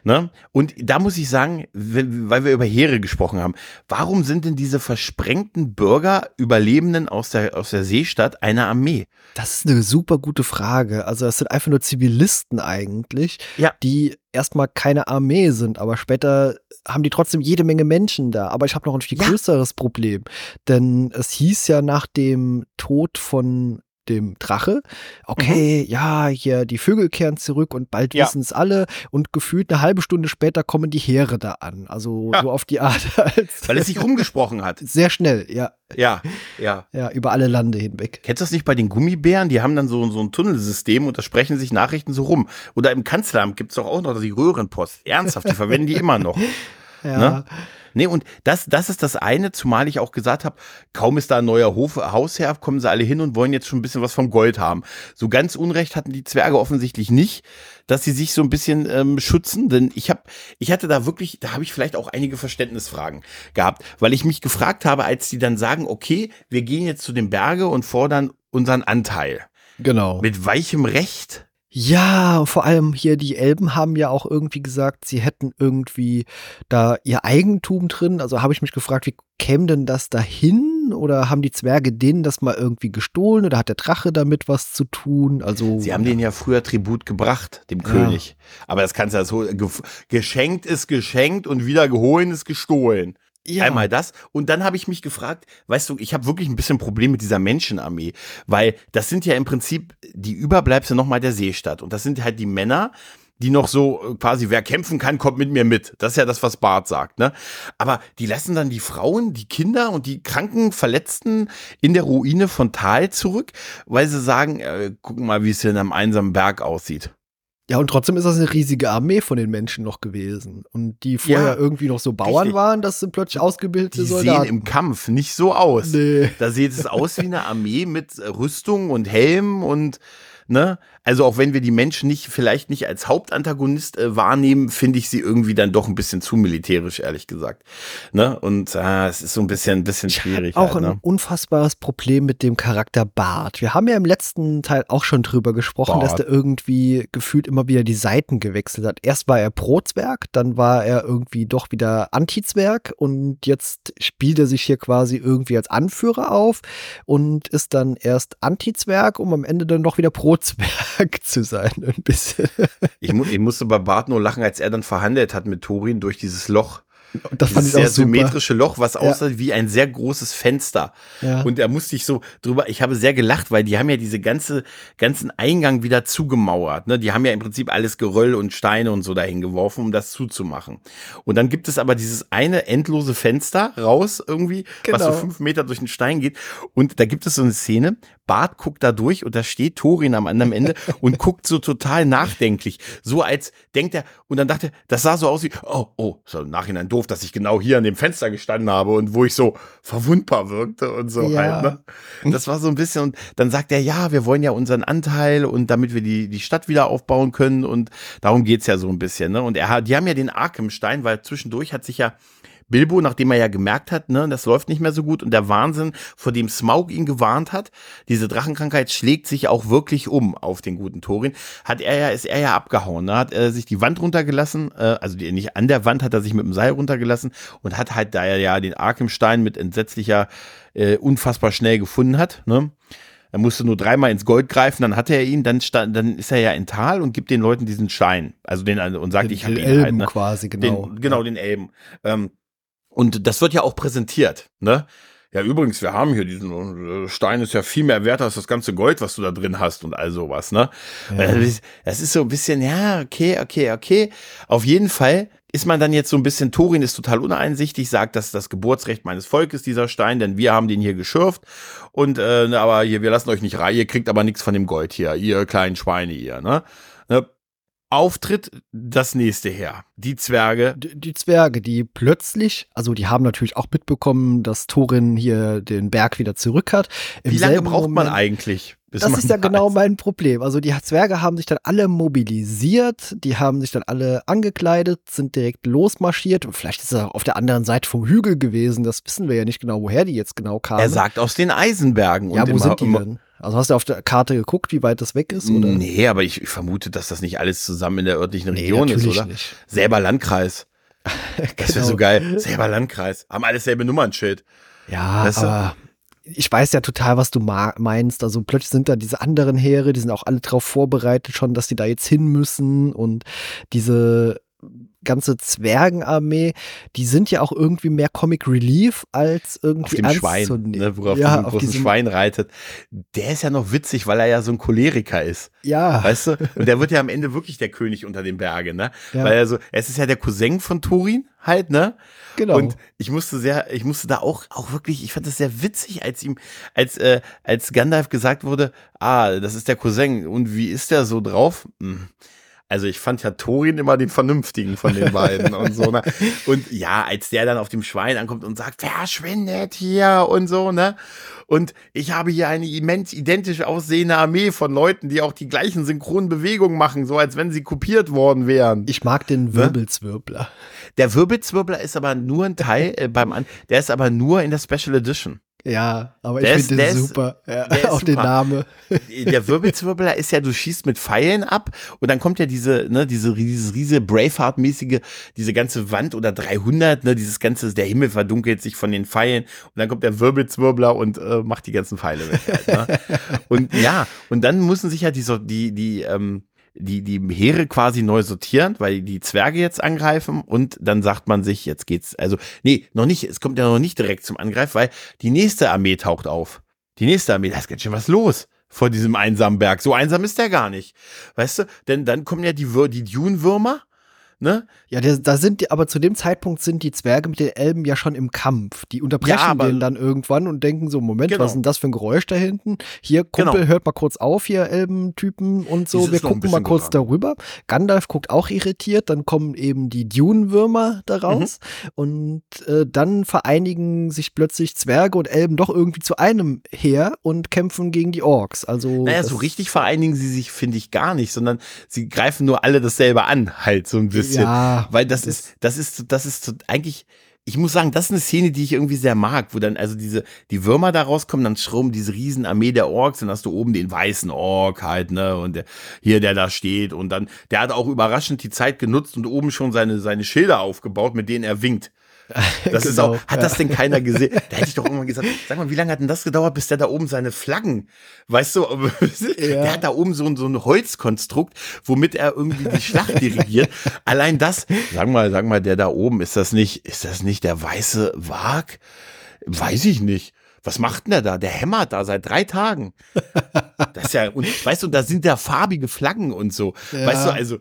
Ne? Und da muss ich sagen, weil wir über Heere gesprochen haben, warum sind denn diese versprengten Bürger, Überlebenden aus der, aus der Seestadt eine Armee? Das ist eine super gute Frage. Also es sind einfach nur Zivilisten eigentlich, ja. die erstmal keine Armee sind, aber später haben die trotzdem jede Menge Menschen da. Aber ich habe noch ein viel ja. größeres Problem. Denn es hieß ja nach dem Tod von dem Drache. Okay, mhm. ja, hier die Vögel kehren zurück und bald ja. wissen es alle und gefühlt eine halbe Stunde später kommen die Heere da an. Also ja. so auf die Art. Weil es sich rumgesprochen hat. Sehr schnell, ja. Ja, ja. Ja, über alle Lande hinweg. Kennst du das nicht bei den Gummibären? Die haben dann so, so ein Tunnelsystem und da sprechen sich Nachrichten so rum. Oder im Kanzleramt gibt es doch auch noch die Röhrenpost. Ernsthaft, die verwenden die immer noch. Ja. Ne? Nee, und das, das ist das eine, zumal ich auch gesagt habe, kaum ist da ein neuer Hof, Hausherr, kommen sie alle hin und wollen jetzt schon ein bisschen was vom Gold haben. So ganz Unrecht hatten die Zwerge offensichtlich nicht, dass sie sich so ein bisschen ähm, schützen, denn ich habe, ich hatte da wirklich, da habe ich vielleicht auch einige Verständnisfragen gehabt, weil ich mich gefragt habe, als die dann sagen, okay, wir gehen jetzt zu den Berge und fordern unseren Anteil. Genau. Mit weichem Recht ja, vor allem hier die Elben haben ja auch irgendwie gesagt, sie hätten irgendwie da ihr Eigentum drin. Also habe ich mich gefragt, wie käme denn das dahin? Oder haben die Zwerge denen das mal irgendwie gestohlen? Oder hat der Drache damit was zu tun? Also sie haben denen ja früher Tribut gebracht, dem ja. König. Aber das kannst du ja so geschenkt ist geschenkt und wieder geholen ist gestohlen. Ja. Einmal das. Und dann habe ich mich gefragt, weißt du, ich habe wirklich ein bisschen Problem mit dieser Menschenarmee, weil das sind ja im Prinzip die Überbleibsel nochmal der Seestadt. Und das sind halt die Männer, die noch so äh, quasi, wer kämpfen kann, kommt mit mir mit. Das ist ja das, was Bart sagt, ne? Aber die lassen dann die Frauen, die Kinder und die kranken Verletzten in der Ruine von Tal zurück, weil sie sagen, äh, gucken mal, wie es hier in einem einsamen Berg aussieht. Ja, und trotzdem ist das eine riesige Armee von den Menschen noch gewesen. Und die vorher ja, irgendwie noch so Bauern richtig. waren, das sind plötzlich ausgebildete die Soldaten. Die sehen im Kampf nicht so aus. Nee. Da sieht es aus wie eine Armee mit Rüstung und Helm und Ne? Also auch wenn wir die Menschen nicht vielleicht nicht als Hauptantagonist äh, wahrnehmen, finde ich sie irgendwie dann doch ein bisschen zu militärisch, ehrlich gesagt. Ne? Und äh, es ist so ein bisschen, ein bisschen schwierig. Auch halt, ein ne? unfassbares Problem mit dem Charakter Bart. Wir haben ja im letzten Teil auch schon drüber gesprochen, Bart. dass der irgendwie gefühlt immer wieder die Seiten gewechselt hat. Erst war er Pro-Zwerg, dann war er irgendwie doch wieder Anti-Zwerg und jetzt spielt er sich hier quasi irgendwie als Anführer auf und ist dann erst Anti-Zwerg, um am Ende dann doch wieder Pro Kurzwerk zu sein, ein bisschen. Ich, mu ich musste bei Bart nur lachen, als er dann verhandelt hat mit Thorin durch dieses Loch. Das fand ich sehr symmetrische Loch, was aussah ja. wie ein sehr großes Fenster. Ja. Und da musste ich so drüber, ich habe sehr gelacht, weil die haben ja diese ganze, ganzen Eingang wieder zugemauert. Ne? Die haben ja im Prinzip alles Geröll und Steine und so dahin geworfen, um das zuzumachen. Und dann gibt es aber dieses eine endlose Fenster raus irgendwie, genau. was so genau. fünf Meter durch den Stein geht. Und da gibt es so eine Szene, Bart guckt da durch und da steht Thorin am anderen Ende und guckt so total nachdenklich. So als denkt er, und dann dachte, das sah so aus wie, oh, oh, so im Nachhinein doof, dass ich genau hier an dem Fenster gestanden habe und wo ich so verwundbar wirkte und so ja. halt. Ne? Das war so ein bisschen, und dann sagt er, ja, wir wollen ja unseren Anteil und damit wir die, die Stadt wieder aufbauen können und darum geht's ja so ein bisschen. Ne? Und er hat, die haben ja den Arkemstein, weil zwischendurch hat sich ja Bilbo, nachdem er ja gemerkt hat, ne, das läuft nicht mehr so gut und der Wahnsinn, vor dem Smaug ihn gewarnt hat, diese Drachenkrankheit schlägt sich auch wirklich um auf den guten Thorin, hat er ja, ist er ja abgehauen, ne, hat er sich die Wand runtergelassen, äh, also die, nicht an der Wand hat er sich mit dem Seil runtergelassen und hat halt, da er ja den Arkemstein mit entsetzlicher, äh, unfassbar schnell gefunden hat, ne, er musste nur dreimal ins Gold greifen, dann hatte er ihn, dann, stand, dann ist er ja in Tal und gibt den Leuten diesen Schein. Also den und sagt, den ich habe ihn Elben halt, ne? quasi, genau. Den, genau, den Elben. Ähm, und das wird ja auch präsentiert, ne? Ja, übrigens, wir haben hier diesen äh, Stein ist ja viel mehr wert als das ganze Gold, was du da drin hast und all sowas, ne? Ja. Das ist so ein bisschen, ja, okay, okay, okay. Auf jeden Fall ist man dann jetzt so ein bisschen, Torin ist total uneinsichtig, sagt, das ist das Geburtsrecht meines Volkes, dieser Stein, denn wir haben den hier geschürft und, äh, aber hier, wir lassen euch nicht rein, ihr kriegt aber nichts von dem Gold hier, ihr kleinen Schweine, ihr, ne? ne? Auftritt das nächste her. Die Zwerge. Die, die, Zwerge, die plötzlich, also die haben natürlich auch mitbekommen, dass Thorin hier den Berg wieder zurück hat. Im Wie lange braucht Moment, man eigentlich? das ist ja da genau mein Problem. Also die Zwerge haben sich dann alle mobilisiert, die haben sich dann alle angekleidet, sind direkt losmarschiert. Vielleicht ist er auf der anderen Seite vom Hügel gewesen, das wissen wir ja nicht genau, woher die jetzt genau kamen. Er sagt aus den Eisenbergen. Ja, wo sind die denn? Also hast du auf der Karte geguckt, wie weit das weg ist? Oder? Nee, aber ich, vermute, dass das nicht alles zusammen in der örtlichen nee, Region ist, oder? Nicht. Selber Landkreis. Das wäre genau. so geil. Selber Landkreis. Haben alles selbe Nummernschild. Ja, weißt du? aber ich weiß ja total, was du meinst. Also plötzlich sind da diese anderen Heere, die sind auch alle darauf vorbereitet schon, dass die da jetzt hin müssen und diese ganze Zwergenarmee, die sind ja auch irgendwie mehr Comic Relief als irgendwie auf dem ernst Schwein. Ne, worauf ja, auf großen Schwein reitet. Der ist ja noch witzig, weil er ja so ein Choleriker ist. Ja. Weißt du? Und der wird ja am Ende wirklich der König unter den Bergen, ne? Ja. Weil er so, es ist ja der Cousin von Turin halt, ne? Genau. Und ich musste sehr, ich musste da auch, auch wirklich, ich fand das sehr witzig, als ihm, als, äh, als Gandalf gesagt wurde, ah, das ist der Cousin und wie ist der so drauf? Hm Also ich fand ja Thorin immer den vernünftigen von den beiden und so, ne? Und ja, als der dann auf dem Schwein ankommt und sagt, verschwindet hier und so, ne? Und ich habe hier eine immens identisch aussehende Armee von Leuten, die auch die gleichen synchronen Bewegungen machen, so als wenn sie kopiert worden wären. Ich mag den ne? Wirbelzwirbler. Der Wirbelzwirbler ist aber nur ein Teil äh, beim An der ist aber nur in der Special Edition. Ja, aber der ich finde den super. Ja, auch super. den Namen. Der Wirbelzwirbler ist ja, du schießt mit Pfeilen ab und dann kommt ja diese, ne, diese, dieses riesige Braveheart-mäßige, diese ganze Wand oder 300, ne, dieses ganze, der Himmel verdunkelt sich von den Pfeilen und dann kommt der Wirbelzwirbler und äh, macht die ganzen Pfeile weg. Halt, ne? und ja, und dann müssen sich ja die, die, die, ähm, die, die Heere quasi neu sortieren, weil die Zwerge jetzt angreifen und dann sagt man sich, jetzt geht's, also, nee, noch nicht, es kommt ja noch nicht direkt zum Angreif, weil die nächste Armee taucht auf. Die nächste Armee, da ist ganz schön was los vor diesem einsamen Berg. So einsam ist der gar nicht. Weißt du? Denn dann kommen ja die, die Dune-Würmer ne? Ja, der, da sind die, aber zu dem Zeitpunkt sind die Zwerge mit den Elben ja schon im Kampf. Die unterbrechen ja, den dann irgendwann und denken so, Moment, genau. was ist denn das für ein Geräusch da hinten? Hier, Kumpel, genau. hört mal kurz auf, hier Elbentypen und so. Dieses Wir gucken mal kurz getan. darüber. Gandalf guckt auch irritiert, dann kommen eben die Dune-Würmer daraus mhm. und äh, dann vereinigen sich plötzlich Zwerge und Elben doch irgendwie zu einem Heer und kämpfen gegen die Orks. Also naja, so richtig vereinigen sie sich, finde ich, gar nicht, sondern sie greifen nur alle dasselbe an, halt so ein bisschen bisschen. Ja, weil das, das ist, das ist, das ist eigentlich, ich muss sagen, das ist eine Szene, die ich irgendwie sehr mag, wo dann also diese, die Würmer da rauskommen, dann schrubben diese Riesenarmee der Orks, dann hast du oben den weißen Ork halt, ne, und der, hier, der da steht, und dann, der hat auch überraschend die Zeit genutzt und oben schon seine, seine Schilder aufgebaut, mit denen er winkt. Das genau, ist auch, hat das denn keiner gesehen? Da hätte ich doch irgendwann gesagt, sag mal, wie lange hat denn das gedauert, bis der da oben seine Flaggen, weißt du, ja. der hat da oben so, so ein Holzkonstrukt, womit er irgendwie die Schlacht dirigiert. Allein das, sag mal, sag mal, der da oben, ist das nicht, ist das nicht der weiße Wag? Weiß ich nicht. Was macht denn der da? Der hämmert da seit drei Tagen. Das ist ja, und weißt du, da sind ja farbige Flaggen und so. Ja. Weißt du, also,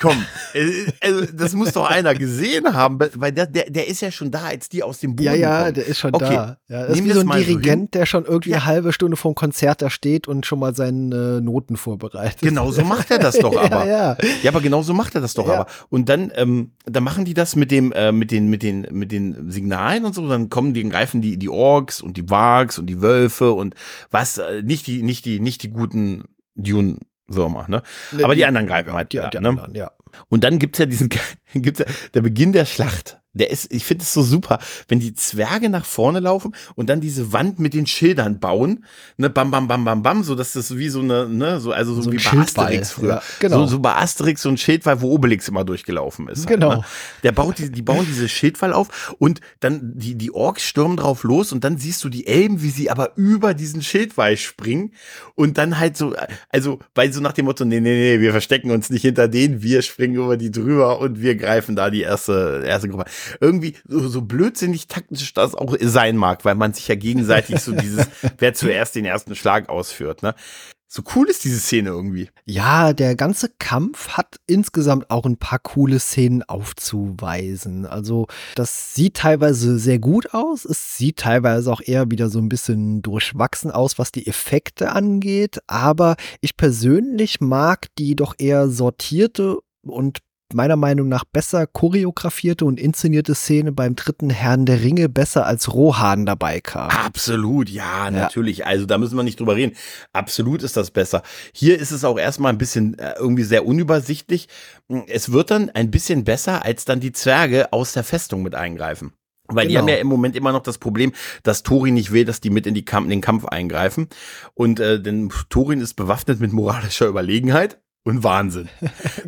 komm, äh, also das muss doch einer gesehen haben, weil der, der, der ist ja schon da, als die aus dem Boden Ja, ja, kommen. der ist schon okay. da. Ja, das Nehmen ist wie so ein Dirigent, so der schon irgendwie ja. eine halbe Stunde vorm Konzert da steht und schon mal seine äh, Noten vorbereitet. Genau so macht er das doch aber. ja, ja. ja, aber genau so macht er das doch aber. Und dann, ähm, dann machen die das mit dem, äh, mit den, mit den, mit den Signalen und so, dann kommen die, greifen die, die Orks und die Wargs und die Wölfe und was, äh, nicht die, nicht die, nicht die guten Dune Würmer, ne? Aber die, die anderen greifen halt. Ja, ja, ne? Anderen, ja. Und dann gibt's ja diesen, gibt's ja der Beginn der Schlacht. Der ist, ich finde es so super, wenn die Zwerge nach vorne laufen und dann diese Wand mit den Schildern bauen, ne, bam, bam, bam, bam, bam, so dass das wie so eine, ne, so, also so, so wie bei Asterix früher. Ja, genau. So, so bei Asterix so ein Schildwall, wo Obelix immer durchgelaufen ist. Halt, genau. Ne? Der baut die, die bauen diese Schildwall auf und dann die, die Orks stürmen drauf los und dann siehst du die Elben, wie sie aber über diesen Schildwall springen und dann halt so, also, weil so nach dem Motto, nee, nee, nee, wir verstecken uns nicht hinter denen, wir springen über die drüber und wir greifen da die erste, erste Gruppe irgendwie so, so blödsinnig taktisch das auch sein mag, weil man sich ja gegenseitig so dieses, wer zuerst den ersten Schlag ausführt, ne? So cool ist diese Szene irgendwie. Ja, der ganze Kampf hat insgesamt auch ein paar coole Szenen aufzuweisen. Also, das sieht teilweise sehr gut aus. Es sieht teilweise auch eher wieder so ein bisschen durchwachsen aus, was die Effekte angeht. Aber ich persönlich mag die doch eher sortierte und meiner Meinung nach besser choreografierte und inszenierte Szene beim dritten Herrn der Ringe besser als Rohan dabei kam. Absolut, ja, ja, natürlich. Also da müssen wir nicht drüber reden. Absolut ist das besser. Hier ist es auch erstmal ein bisschen äh, irgendwie sehr unübersichtlich. Es wird dann ein bisschen besser, als dann die Zwerge aus der Festung mit eingreifen. Weil genau. die haben ja im Moment immer noch das Problem, dass Thorin nicht will, dass die mit in, die Kamp in den Kampf eingreifen. Und äh, denn Thorin ist bewaffnet mit moralischer Überlegenheit und Wahnsinn.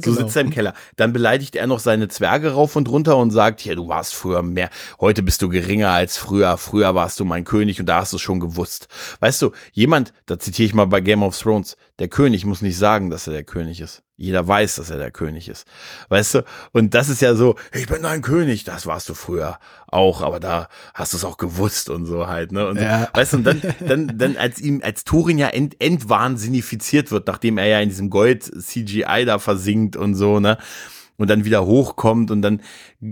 So genau. sitzt er im Keller. Dann beleidigt er noch seine Zwerge rauf und runter und sagt, ja, du warst früher mehr, heute bist du geringer als früher, früher warst du mein König und da hast du es schon gewusst. Weißt du, jemand, da zitiere ich mal bei Game of Thrones, der König muss nicht sagen, dass er der König ist. Jeder weiß, dass er der König ist. Weißt du? Und das ist ja so, ich bin dein König, das warst du früher auch, aber da hast du es auch gewusst und so halt, ne? Und so. ja. Weißt du, und dann, dann, dann als ihm, als Thorin ja ent, entwahnsinnifiziert wird, nachdem er ja in diesem Gold-CGI da versinkt und so, ne? Und dann wieder hochkommt und dann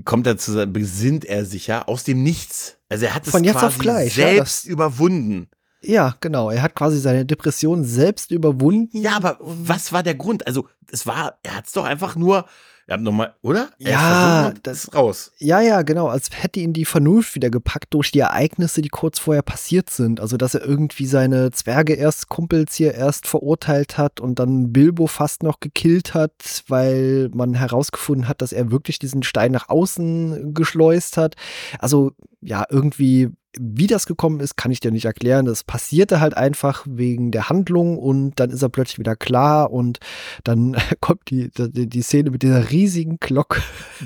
kommt er zu, besinnt er sich ja aus dem Nichts. Also er hat es Von jetzt quasi auf gleich, selbst ja, überwunden Ja, genau. Er hat quasi seine Depression selbst überwunden. Ja, aber was war der Grund? Also, es war, er hat es doch einfach nur er hat nochmal, oder? Er ja, das ist raus. Ja, ja, genau. Als hätte ihn die Vernunft wieder gepackt durch die Ereignisse, die kurz vorher passiert sind. Also, dass er irgendwie seine Zwerge erst Kumpels hier erst verurteilt hat und dann Bilbo fast noch gekillt hat, weil man herausgefunden hat, dass er wirklich diesen Stein nach außen geschleust hat. Also, ja, irgendwie wie das gekommen ist, kann ich dir nicht erklären. Das passierte halt einfach wegen der Handlung und dann ist er plötzlich wieder klar und dann kommt die, die, die Szene mit dieser riesigen Glocke.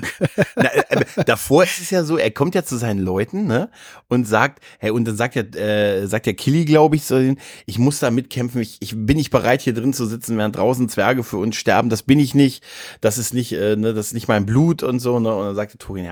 Na, äh, davor ist es ja so, er kommt ja zu seinen Leuten ne, und sagt, hey, und dann sagt ja, äh, sagt ja Killy, glaube ich, so, ich muss da mitkämpfen, ich, ich bin nicht bereit, hier drin zu sitzen, während draußen Zwerge für uns sterben, das bin ich nicht, das ist nicht, äh, ne, das ist nicht mein Blut und so. Ne, und dann sagt der Thorin,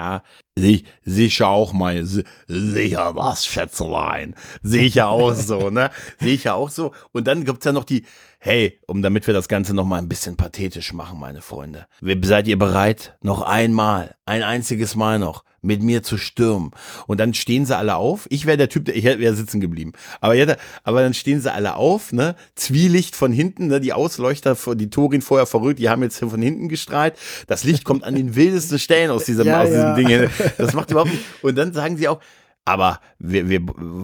ja, sicher auch mal, sicher was, Schätzelein. Sehe ich ja auch so, ne? Sehe ich ja auch so. Und dann gibt's ja noch die, hey, um damit wir das Ganze noch mal ein bisschen pathetisch machen, meine Freunde. Seid ihr bereit? Noch einmal, ein einziges Mal noch mit mir zu stürmen. Und dann stehen sie alle auf. Ich wäre der Typ, der, ich wäre sitzen geblieben. Aber, ja, aber dann stehen sie alle auf, ne? Zwielicht von hinten, ne? Die Ausleuchter, die Torin vorher verrückt, die haben jetzt von hinten gestrahlt. Das Licht kommt an den wildesten Stellen aus diesem, ja, aus diesem ja. Ding. Das macht überhaupt nicht. Und dann sagen sie auch, aber wir, wir,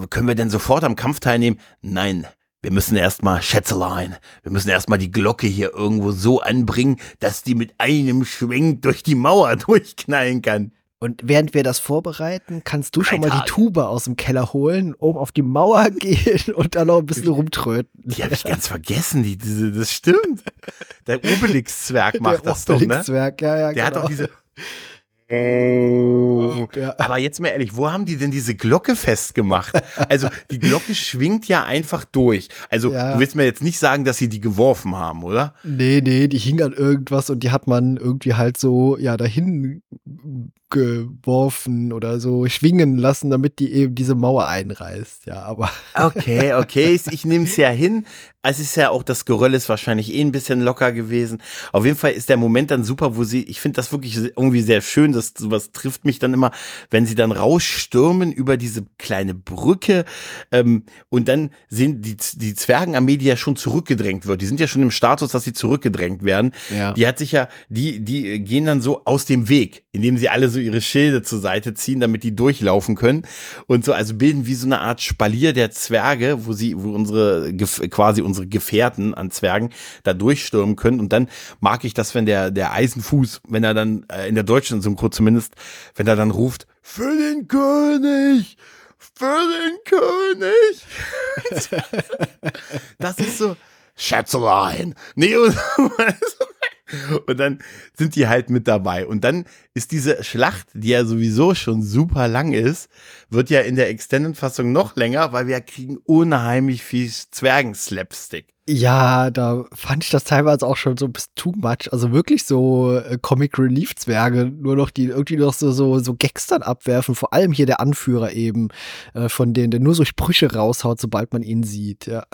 können wir denn sofort am Kampf teilnehmen? Nein. Wir müssen erstmal Schätzelein, wir müssen erstmal die Glocke hier irgendwo so anbringen, dass die mit einem Schwenk durch die Mauer durchknallen kann. Und während wir das vorbereiten, kannst du schon mal die Tuba aus dem Keller holen, oben auf die Mauer gehen und dann noch ein bisschen rumtröten. Die habe ich ganz vergessen, die, diese, das stimmt. Der Obelix-Zwerg macht Der das doch, ne? Obelix-Zwerg, ja, ja, Der genau. hat doch diese Oh. Ja. Aber jetzt mal ehrlich, wo haben die denn diese Glocke festgemacht? Also die Glocke schwingt ja einfach durch. Also ja. du willst mir jetzt nicht sagen, dass sie die geworfen haben, oder? Nee, nee, die hing an irgendwas und die hat man irgendwie halt so, ja, dahin geworfen oder so schwingen lassen, damit die eben diese Mauer einreißt. Ja, aber. Okay, okay, ich nehme es ja hin. Es ist ja auch, das Geröll ist wahrscheinlich eh ein bisschen locker gewesen. Auf jeden Fall ist der Moment dann super, wo sie, ich finde das wirklich irgendwie sehr schön, das sowas trifft mich dann immer, wenn sie dann rausstürmen über diese kleine Brücke ähm, und dann sind die, die Zwergenarmee, die ja schon zurückgedrängt wird, die sind ja schon im Status, dass sie zurückgedrängt werden. Ja. Die hat sich ja, die, die gehen dann so aus dem Weg, indem sie alle so ihre Schilde zur Seite ziehen, damit die durchlaufen können und so, also bilden wie so eine Art Spalier der Zwerge, wo sie, wo unsere quasi unsere Gefährten an Zwergen da durchstürmen können. Und dann mag ich das, wenn der, der Eisenfuß, wenn er dann äh, in der deutschen Zumindest, wenn er dann ruft, für den König! Für den König! das ist so, Schätzelein! Nee, und, und dann sind die halt mit dabei. Und dann ist diese Schlacht, die ja sowieso schon super lang ist, wird ja in der Extended-Fassung noch länger, weil wir kriegen unheimlich viel Zwergen-Slapstick. Ja, da fand ich das teilweise auch schon so ein bisschen too much. Also wirklich so äh, Comic Relief Zwerge, nur noch die irgendwie noch so so so Gags dann abwerfen. Vor allem hier der Anführer eben äh, von denen, der nur so Sprüche raushaut, sobald man ihn sieht. Ja,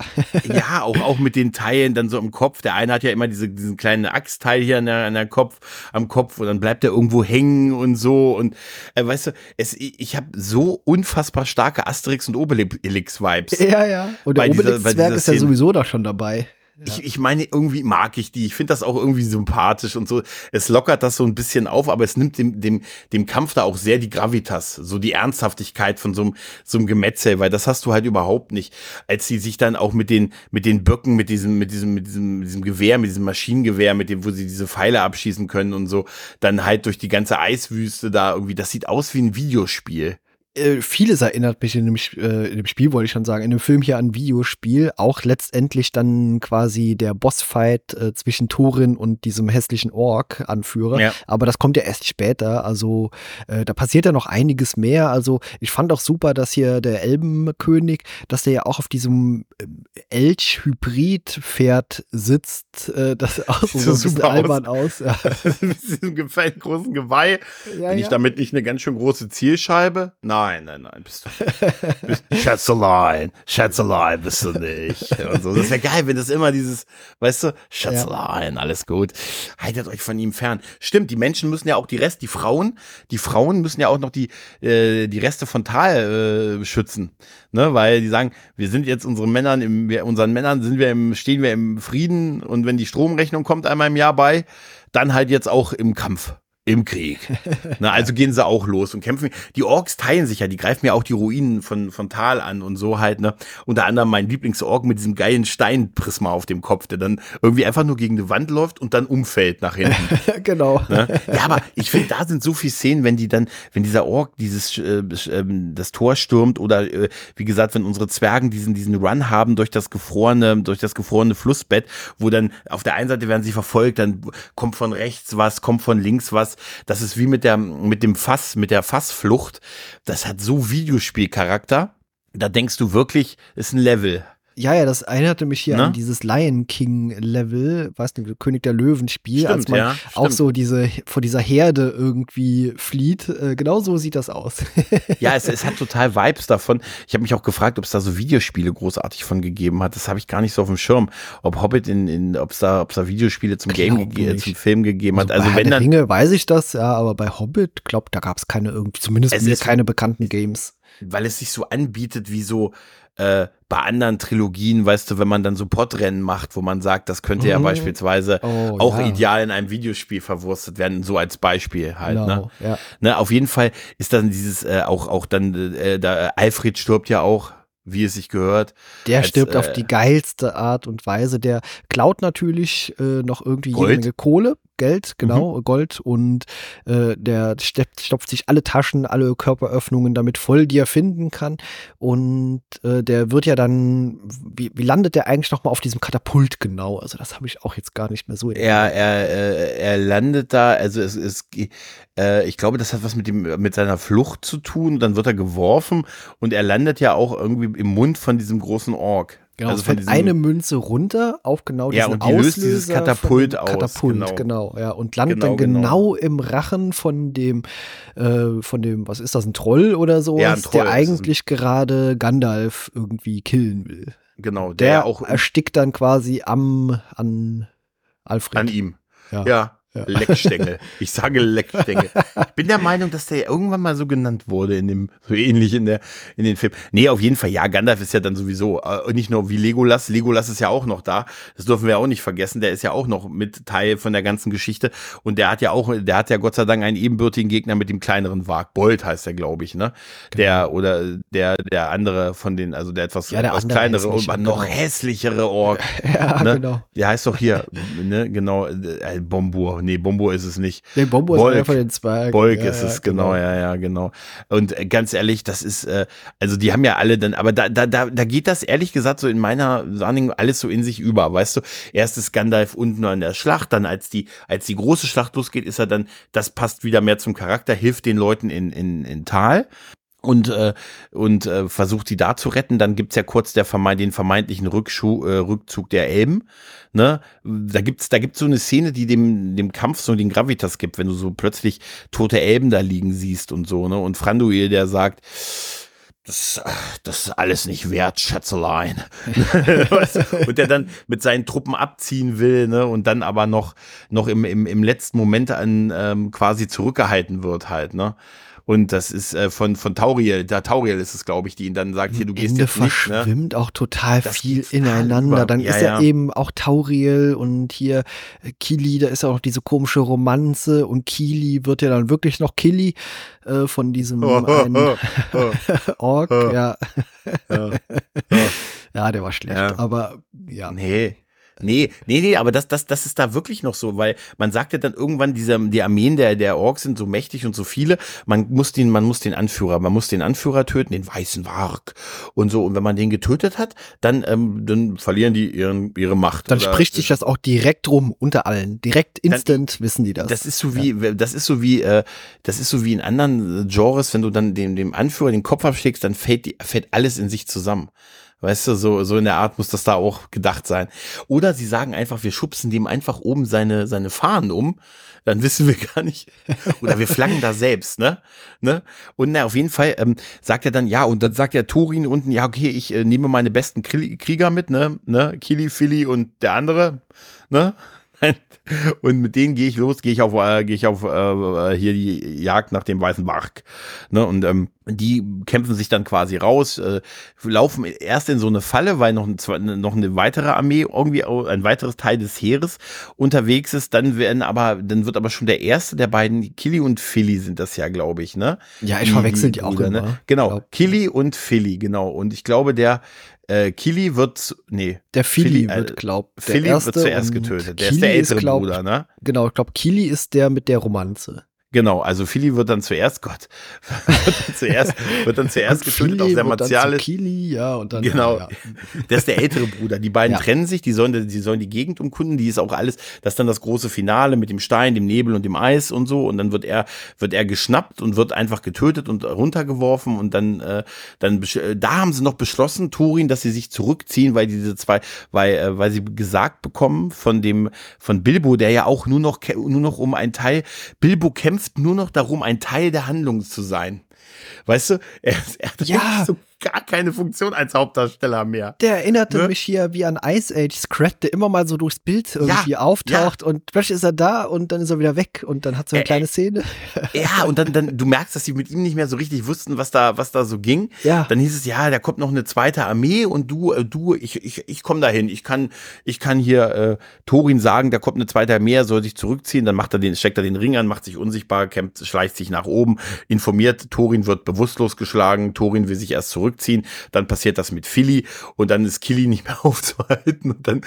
ja auch auch mit den Teilen dann so im Kopf. Der eine hat ja immer diese, diesen kleinen Axtteil hier an der, an der Kopf, am Kopf und dann bleibt er irgendwo hängen und so. Und äh, weißt du, es, ich habe so unfassbar starke Asterix und Obelix-Vibes. Ja, ja. Und der Obelix-Zwerg ist ja sowieso da schon dabei dabei. Ja. Ich, ich meine, irgendwie mag ich die. Ich finde das auch irgendwie sympathisch und so. Es lockert das so ein bisschen auf, aber es nimmt dem, dem, dem Kampf da auch sehr die Gravitas, so die Ernsthaftigkeit von so einem, so einem Gemetzel, weil das hast du halt überhaupt nicht. Als sie sich dann auch mit den, mit den Böcken, mit diesem, mit diesem, mit diesem, mit diesem Gewehr, mit diesem Maschinengewehr, mit dem, wo sie diese Pfeile abschießen können und so, dann halt durch die ganze Eiswüste da irgendwie, das sieht aus wie ein Videospiel. Äh, vieles erinnert mich in dem, äh, in dem Spiel, wollte ich schon sagen, in dem Film hier an Videospiel. Auch letztendlich dann quasi der Bossfight äh, zwischen Thorin und diesem hässlichen Ork-Anführer. Ja. Aber das kommt ja erst später. Also äh, da passiert ja noch einiges mehr. Also ich fand auch super, dass hier der Elbenkönig, dass der ja auch auf diesem äh, Elch-Hybrid-Pferd sitzt. Das auch so, so bisschen albern aus. aus. Ja. Mit diesem großen Geweih. Ja, Bin ich damit nicht eine ganz schön große Zielscheibe? Nein. Schätzelein. Nein, nein, bist du. Bist, Schätzelein, Schätzelein bist du nicht. Und so. Das wäre geil, wenn das immer dieses, weißt du, Schätzelein, ja. alles gut. Haltet euch von ihm fern. Stimmt, die Menschen müssen ja auch die Rest, die Frauen, die Frauen müssen ja auch noch die, äh, die Reste von Tal äh, schützen. Ne, weil die sagen, wir sind jetzt unseren Männern, im, wir, unseren Männern sind wir im, stehen wir im Frieden und wenn die Stromrechnung kommt einmal im Jahr bei, dann halt jetzt auch im Kampf im Krieg. Na, also gehen sie auch los und kämpfen. Die Orks teilen sich ja, die greifen ja auch die Ruinen von, von Tal an und so halt, ne. Unter anderem mein Lieblingsorg mit diesem geilen Steinprisma auf dem Kopf, der dann irgendwie einfach nur gegen die Wand läuft und dann umfällt nach hinten. genau. Ne? Ja, aber ich finde, da sind so viele Szenen, wenn die dann, wenn dieser Ork dieses, äh, äh, das Tor stürmt oder, äh, wie gesagt, wenn unsere Zwergen diesen, diesen Run haben durch das gefrorene, durch das gefrorene Flussbett, wo dann auf der einen Seite werden sie verfolgt, dann kommt von rechts was, kommt von links was, das ist wie mit der, mit dem Fass, mit der Fassflucht. Das hat so Videospielcharakter. Da denkst du wirklich, ist ein Level. Ja, ja, das erinnerte mich hier Na? an dieses Lion King Level, weißt du, König der Löwen Spiel, stimmt, als man ja, auch so diese vor dieser Herde irgendwie flieht. Äh, genau so sieht das aus. ja, es, es hat total Vibes davon. Ich habe mich auch gefragt, ob es da so Videospiele großartig von gegeben hat. Das habe ich gar nicht so auf dem Schirm. Ob Hobbit in, in ob es da, ob's da Videospiele zum Game, zum Film gegeben hat. Also, also wenn dann Ringe weiß ich das, ja, aber bei Hobbit, glaube da gab es keine irgendwie, zumindest mir keine bekannten Games. Weil es sich so anbietet wie so äh, bei anderen Trilogien, weißt du, wenn man dann so Podrennen macht, wo man sagt, das könnte mhm. ja beispielsweise oh, auch ja. ideal in einem Videospiel verwurstet werden, so als Beispiel halt. Ne? Genau, ne? Ja. ne? Auf jeden Fall ist dann dieses äh, auch auch dann äh, da Alfred stirbt ja auch wie es sich gehört. Der als, stirbt äh, auf die geilste Art und Weise. Der klaut natürlich äh, noch irgendwie Gold. jede Menge Kohle. Geld, genau, mhm. Gold und äh, der stopft sich alle Taschen, alle Körperöffnungen damit voll, die er finden kann und äh, der wird ja dann, wie, wie landet der eigentlich nochmal auf diesem Katapult genau? Also das habe ich auch jetzt gar nicht mehr so. Er, er, äh, er landet da, also es ist, äh, ich glaube, das hat was mit dem, mit seiner Flucht zu tun, dann wird er geworfen und er landet ja auch irgendwie im Mund von diesem großen Ork. Genau, also fällt eine Münze runter auf genau diesen ja, und die Auslöser löst dieses Katapult aus. Katapult, genau. genau, ja. Und landet genau, dann genau, genau, im Rachen von dem, äh, von dem, was ist das, ein Troll oder so, ja, der eigentlich gerade Gandalf irgendwie killen will. Genau, der, der auch erstickt dann quasi am, an Alfred. An ihm. Ja. ja. Ja. Leckstängel. Ich sage Leckstängel. Ich bin der Meinung, dass der irgendwann mal so genannt wurde in dem, so ähnlich in der, in den Film. Nee, auf jeden Fall, ja, Gandalf ist ja dann sowieso, äh, nicht nur wie Legolas, Legolas ist ja auch noch da. Das dürfen wir auch nicht vergessen. Der ist ja auch noch mit Teil von der ganzen Geschichte. Und der hat ja auch, der hat ja Gott sei Dank einen ebenbürtigen Gegner mit dem kleineren Wag. Bold heißt er, glaube ich, ne? Genau. Der, oder der, der andere von den, also der etwas, ja, der etwas kleinere und noch genau. hässlichere Ork. ja, ne? genau. Der heißt doch hier, ne, genau, äh, Bombur nee, Bombo ist es nicht. Nee, Bombo Bolk, ist einer von den zwei. Bolk ja, ist ja, es, genau. genau, ja, ja, genau. Und äh, ganz ehrlich, das ist, äh, also die haben ja alle dann, aber da, da, da, da geht das ehrlich gesagt so in meiner Wahrnehmung alles so in sich über, weißt du? Erst ist Gandalf unten an der Schlacht, dann als die, als die große Schlacht losgeht, ist er dann, das passt wieder mehr zum Charakter, hilft den Leuten in, in, in Tal und äh, und äh, versucht sie da zu retten. Dann gibt's ja kurz der vermeint, den vermeintlichen Rückschuh, äh, Rückzug der Elben. Ne? Da gibt's da gibt's so eine Szene, die dem dem Kampf so den Gravitas gibt, wenn du so plötzlich tote Elben da liegen siehst und so. Ne? Und Franduil, der sagt, das, das ist alles nicht wert, Schätzelein. und der dann mit seinen Truppen abziehen will, ne, und dann aber noch, noch im, im, im letzten Moment an ähm, quasi zurückgehalten wird halt, ne. Und das ist äh, von, von Tauriel, da Tauriel ist es, glaube ich, die ihn dann sagt, hier, du gehst Ende jetzt nicht. verschwimmt ne? auch total das viel ineinander. Dann ja, ist ja, eben auch Tauriel und hier äh, Kili, da ist ja auch diese komische Romanze und Kili wird ja dann wirklich noch Kili äh, von diesem einen Ork, ja. ja. der war schlecht, aber ja. Nee, Nee, nee, nee, aber das, das, das ist da wirklich noch so, weil man sagt ja dann irgendwann, diese, die Armeen der, der Orks sind so mächtig und so viele, man muss den, man muss den Anführer, man muss den Anführer töten, den weißen Warg und so. Und wenn man den getötet hat, dann, ähm, dann verlieren die ihren, ihre Macht. Dann spricht sich das auch direkt rum unter allen. Direkt instant dann, wissen die das. Das ist so wie, ja. das ist so wie, äh, das ist so wie in anderen Genres, wenn du dann dem, dem Anführer den Kopf abschlägst, dann fällt, die, fällt alles in sich zusammen. Weißt du, so, so in der Art muss das da auch gedacht sein. Oder sie sagen einfach, wir schubsen dem einfach oben seine, seine Fahnen um. Dann wissen wir gar nicht. Oder wir flaggen da selbst, ne? ne? Und na, auf jeden Fall ähm, sagt er dann, ja, und dann sagt der Turin unten, ja, okay, ich äh, nehme meine besten Krieger mit, ne? ne? Kili, Philly und der andere, ne? Und mit denen gehe ich los, gehe ich auf, äh, gehe ich auf äh, hier die Jagd nach dem weißen Bach. Ne? Und ähm, die kämpfen sich dann quasi raus, äh, laufen erst in so eine Falle, weil noch, ein, noch eine weitere Armee, irgendwie ein weiteres Teil des Heeres unterwegs ist. Dann werden aber, dann wird aber schon der erste der beiden, Killy und Philly sind das ja, glaube ich, ne? Ja, ich verwechsel die, die auch Brüder, immer. Ne? Genau, Killy und Philly, genau. Und ich glaube, der äh, Kili wird, nee. Der Philly, wird, äh, glaubt. Philly wird zuerst getötet. Der Kili ist der ältere ist, glaub, Bruder, ne? Genau, ich glaube, Kili ist der mit der Romanze. Genau, also Philly wird dann zuerst, Gott, wird dann zuerst, wird dann zuerst getötet, auch sehr martialisch. Kili, ja, und dann. Genau, ja. der ist der ältere Bruder. Die beiden ja. trennen sich, die sollen, die sollen die Gegend umkunden, die ist auch alles, das ist dann das große Finale mit dem Stein, dem Nebel und dem Eis und so. Und dann wird er, wird er geschnappt und wird einfach getötet und runtergeworfen. Und dann, äh, dann, da haben sie noch beschlossen, Turin, dass sie sich zurückziehen, weil diese zwei, weil, äh, weil sie gesagt bekommen von dem, von Bilbo, der ja auch nur noch, nur noch um ein Teil, Bilbo kämpft kämpft nur noch darum, ein Teil der Handlung zu sein. Weißt du, er, er hat ja. so gar keine Funktion als Hauptdarsteller mehr. Der erinnerte ne? mich hier wie an Ice Age Scrat, der immer mal so durchs Bild irgendwie ja, auftaucht ja. und plötzlich ist er da und dann ist er wieder weg und dann hat so eine äh, kleine Szene. Ja, und dann, dann, du merkst, dass sie mit ihm nicht mehr so richtig wussten, was da, was da so ging. Ja. Dann hieß es, ja, da kommt noch eine zweite Armee und du, äh, du, ich, ich, ich komme dahin. Ich kann, ich kann hier äh, Torin sagen, da kommt eine zweite Armee, er soll sich zurückziehen, dann macht er den, steckt er den Ring an, macht sich unsichtbar, kämpft, schleicht sich nach oben, informiert, Torin wird bewusstlos geschlagen, Torin will sich erst zurück zurückziehen. Dann passiert das mit Philly und dann ist Killy nicht mehr aufzuhalten und dann,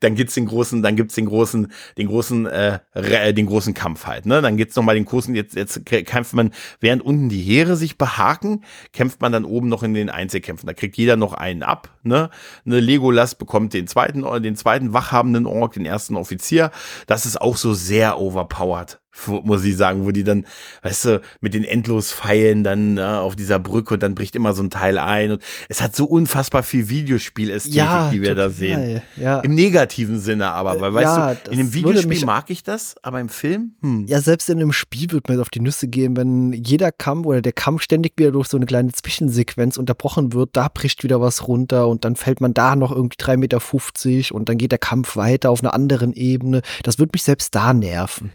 dann gibt's den großen, dann gibt's den großen, den großen, äh, den großen Kampf halt. Ne? Dann gibt's noch mal den großen. Jetzt, jetzt kämpft man, während unten die Heere sich behaken, kämpft man dann oben noch in den Einzelkämpfen. Da kriegt jeder noch einen ab. Ne, ne Legolas bekommt den zweiten, den zweiten wachhabenden Ork, den ersten Offizier. Das ist auch so sehr overpowered muss ich sagen, wo die dann, weißt du, mit den endlos Pfeilen dann ne, auf dieser Brücke und dann bricht immer so ein Teil ein und es hat so unfassbar viel Videospielästhetik, ja, die wir total, da sehen. Ja. Im negativen Sinne aber, weil weißt ja, du, in dem Videospiel mag ich das, aber im Film? Hm. Ja, selbst in einem Spiel wird mir auf die Nüsse gehen, wenn jeder Kampf oder der Kampf ständig wieder durch so eine kleine Zwischensequenz unterbrochen wird, da bricht wieder was runter und dann fällt man da noch irgendwie 3,50 Meter und dann geht der Kampf weiter auf einer anderen Ebene. Das wird mich selbst da nerven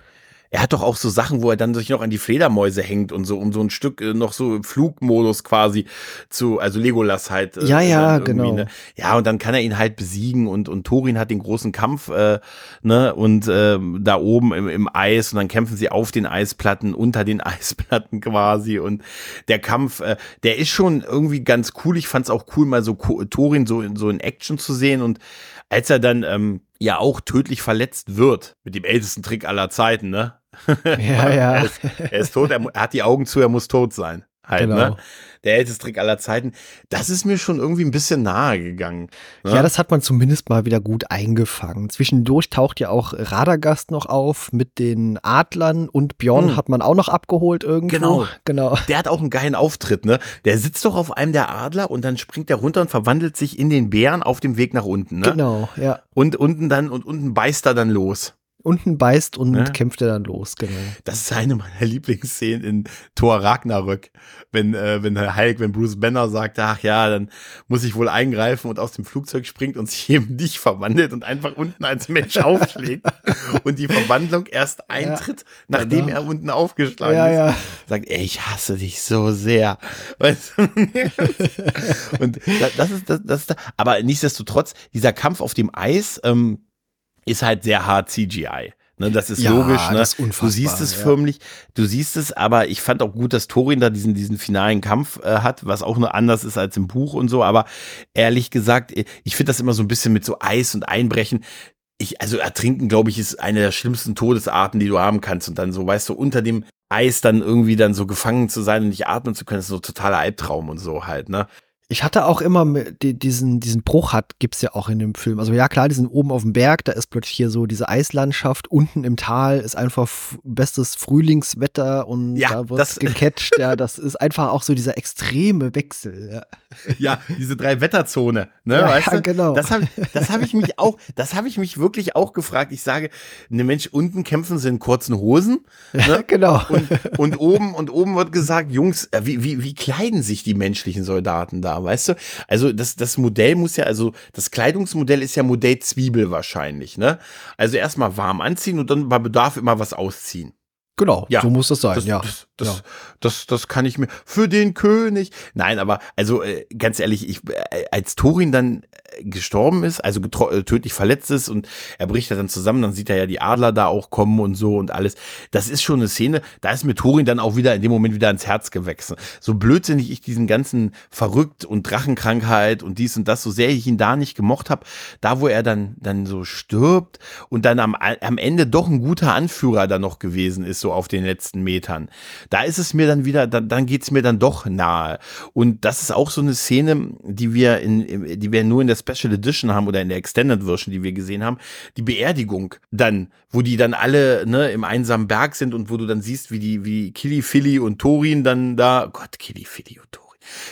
er hat doch auch so Sachen, wo er dann sich noch an die Fledermäuse hängt und so, um so ein Stück äh, noch so Flugmodus quasi zu, also Legolas halt. Äh, ja, ja, genau. Ne? Ja, und dann kann er ihn halt besiegen und, und Thorin hat den großen Kampf, äh, ne, und äh, da oben im, im Eis und dann kämpfen sie auf den Eisplatten, unter den Eisplatten quasi und der Kampf, äh, der ist schon irgendwie ganz cool. Ich fand es auch cool, mal so Thorin so, so in Action zu sehen und als er dann ähm, ja auch tödlich verletzt wird, mit dem ältesten Trick aller Zeiten, ne? Ja, ja. er, ist, er ist tot, er, er, hat die Augen zu, er muss tot sein. Halt, ne? genau. ne? Der älteste Trick aller Zeiten. Das ist mir schon irgendwie ein bisschen nahe gegangen. Ne? Ja, das hat man zumindest mal wieder gut eingefangen. Zwischendurch taucht ja auch Radagast noch auf mit den Adlern und Bjorn hm. hat man auch noch abgeholt irgendwo. Genau. genau. Der hat auch einen geilen Auftritt, ne? Der sitzt doch auf einem der Adler und dann springt er runter und verwandelt sich in den Bären auf dem Weg nach unten, ne? Genau, ja. Und unten dann, und unten beißt er dann los unten beißt und ja. kämpft er dann los, genau. Das ist eine meiner Lieblingsszenen in Thor Ragnarök, wenn, äh, wenn Hulk, wenn Bruce Banner sagt, ach ja, dann muss ich wohl eingreifen und aus dem Flugzeug springt und sich eben nicht verwandelt und einfach unten als Mensch aufschlägt und die Verwandlung erst eintritt, ja, nachdem genau. er unten aufgeschlagen ja, ist. Ja. Sagt, ey, ich hasse dich so sehr. Weißt du? und das ist, das, das ist, aber nichtsdestotrotz, dieser Kampf auf dem Eis, ähm, ist halt sehr hart CGI. Ne, das ist ja, logisch. Ne? Ist du siehst es ja. förmlich, du siehst es, aber ich fand auch gut, dass Thorin da diesen, diesen finalen Kampf äh, hat, was auch nur anders ist als im Buch und so. Aber ehrlich gesagt, ich finde das immer so ein bisschen mit so Eis und Einbrechen. Ich, also ertrinken, glaube ich, ist eine der schlimmsten Todesarten, die du haben kannst. Und dann so, weißt du, unter dem Eis dann irgendwie dann so gefangen zu sein und nicht atmen zu können, ist so ein totaler Albtraum und so halt, ne? Ich hatte auch immer diesen, diesen Bruch hat, gibt's ja auch in dem Film. Also ja klar, die sind oben auf dem Berg, da ist plötzlich hier so diese Eislandschaft, unten im Tal ist einfach bestes Frühlingswetter und ja, da wird das, gecatcht. ja, das ist einfach auch so dieser extreme Wechsel. Ja, ja diese drei Wetterzone, ne, ja, weißt du? genau. Das habe das hab ich mich auch, das habe ich mich wirklich auch gefragt. Ich sage, ne Mensch, unten kämpfen sie in kurzen Hosen, ne? Ja, genau. Und, und oben und oben wird gesagt, Jungs, äh, wie, wie, wie kleiden sich die menschlichen Soldaten da? Weißt du? Also das, das Modell muss ja, also das Kleidungsmodell ist ja Modell Zwiebel wahrscheinlich, ne? Also erstmal warm anziehen und dann bei Bedarf immer was ausziehen. Genau, ja, so muss das sein, das, ja. Das, das, ja. das, das kann ich mir für den König. Nein, aber also äh, ganz ehrlich, ich, äh, als Thorin dann äh, gestorben ist, also äh, tödlich verletzt ist und er bricht ja dann zusammen, dann sieht er ja die Adler da auch kommen und so und alles. Das ist schon eine Szene, da ist mir Thorin dann auch wieder in dem Moment wieder ans Herz gewachsen. So blödsinnig ich diesen ganzen Verrückt und Drachenkrankheit und dies und das, so sehr ich ihn da nicht gemocht habe, da wo er dann, dann so stirbt und dann am, am Ende doch ein guter Anführer dann noch gewesen ist, so auf den letzten Metern. Da ist es mir dann wieder, dann, dann geht es mir dann doch nahe. Und das ist auch so eine Szene, die wir in, die wir nur in der Special Edition haben oder in der Extended Version, die wir gesehen haben. Die Beerdigung dann, wo die dann alle ne, im einsamen Berg sind und wo du dann siehst, wie die, wie Killy, Philly und Thorin dann da, Gott, Killy, Philly und Thorin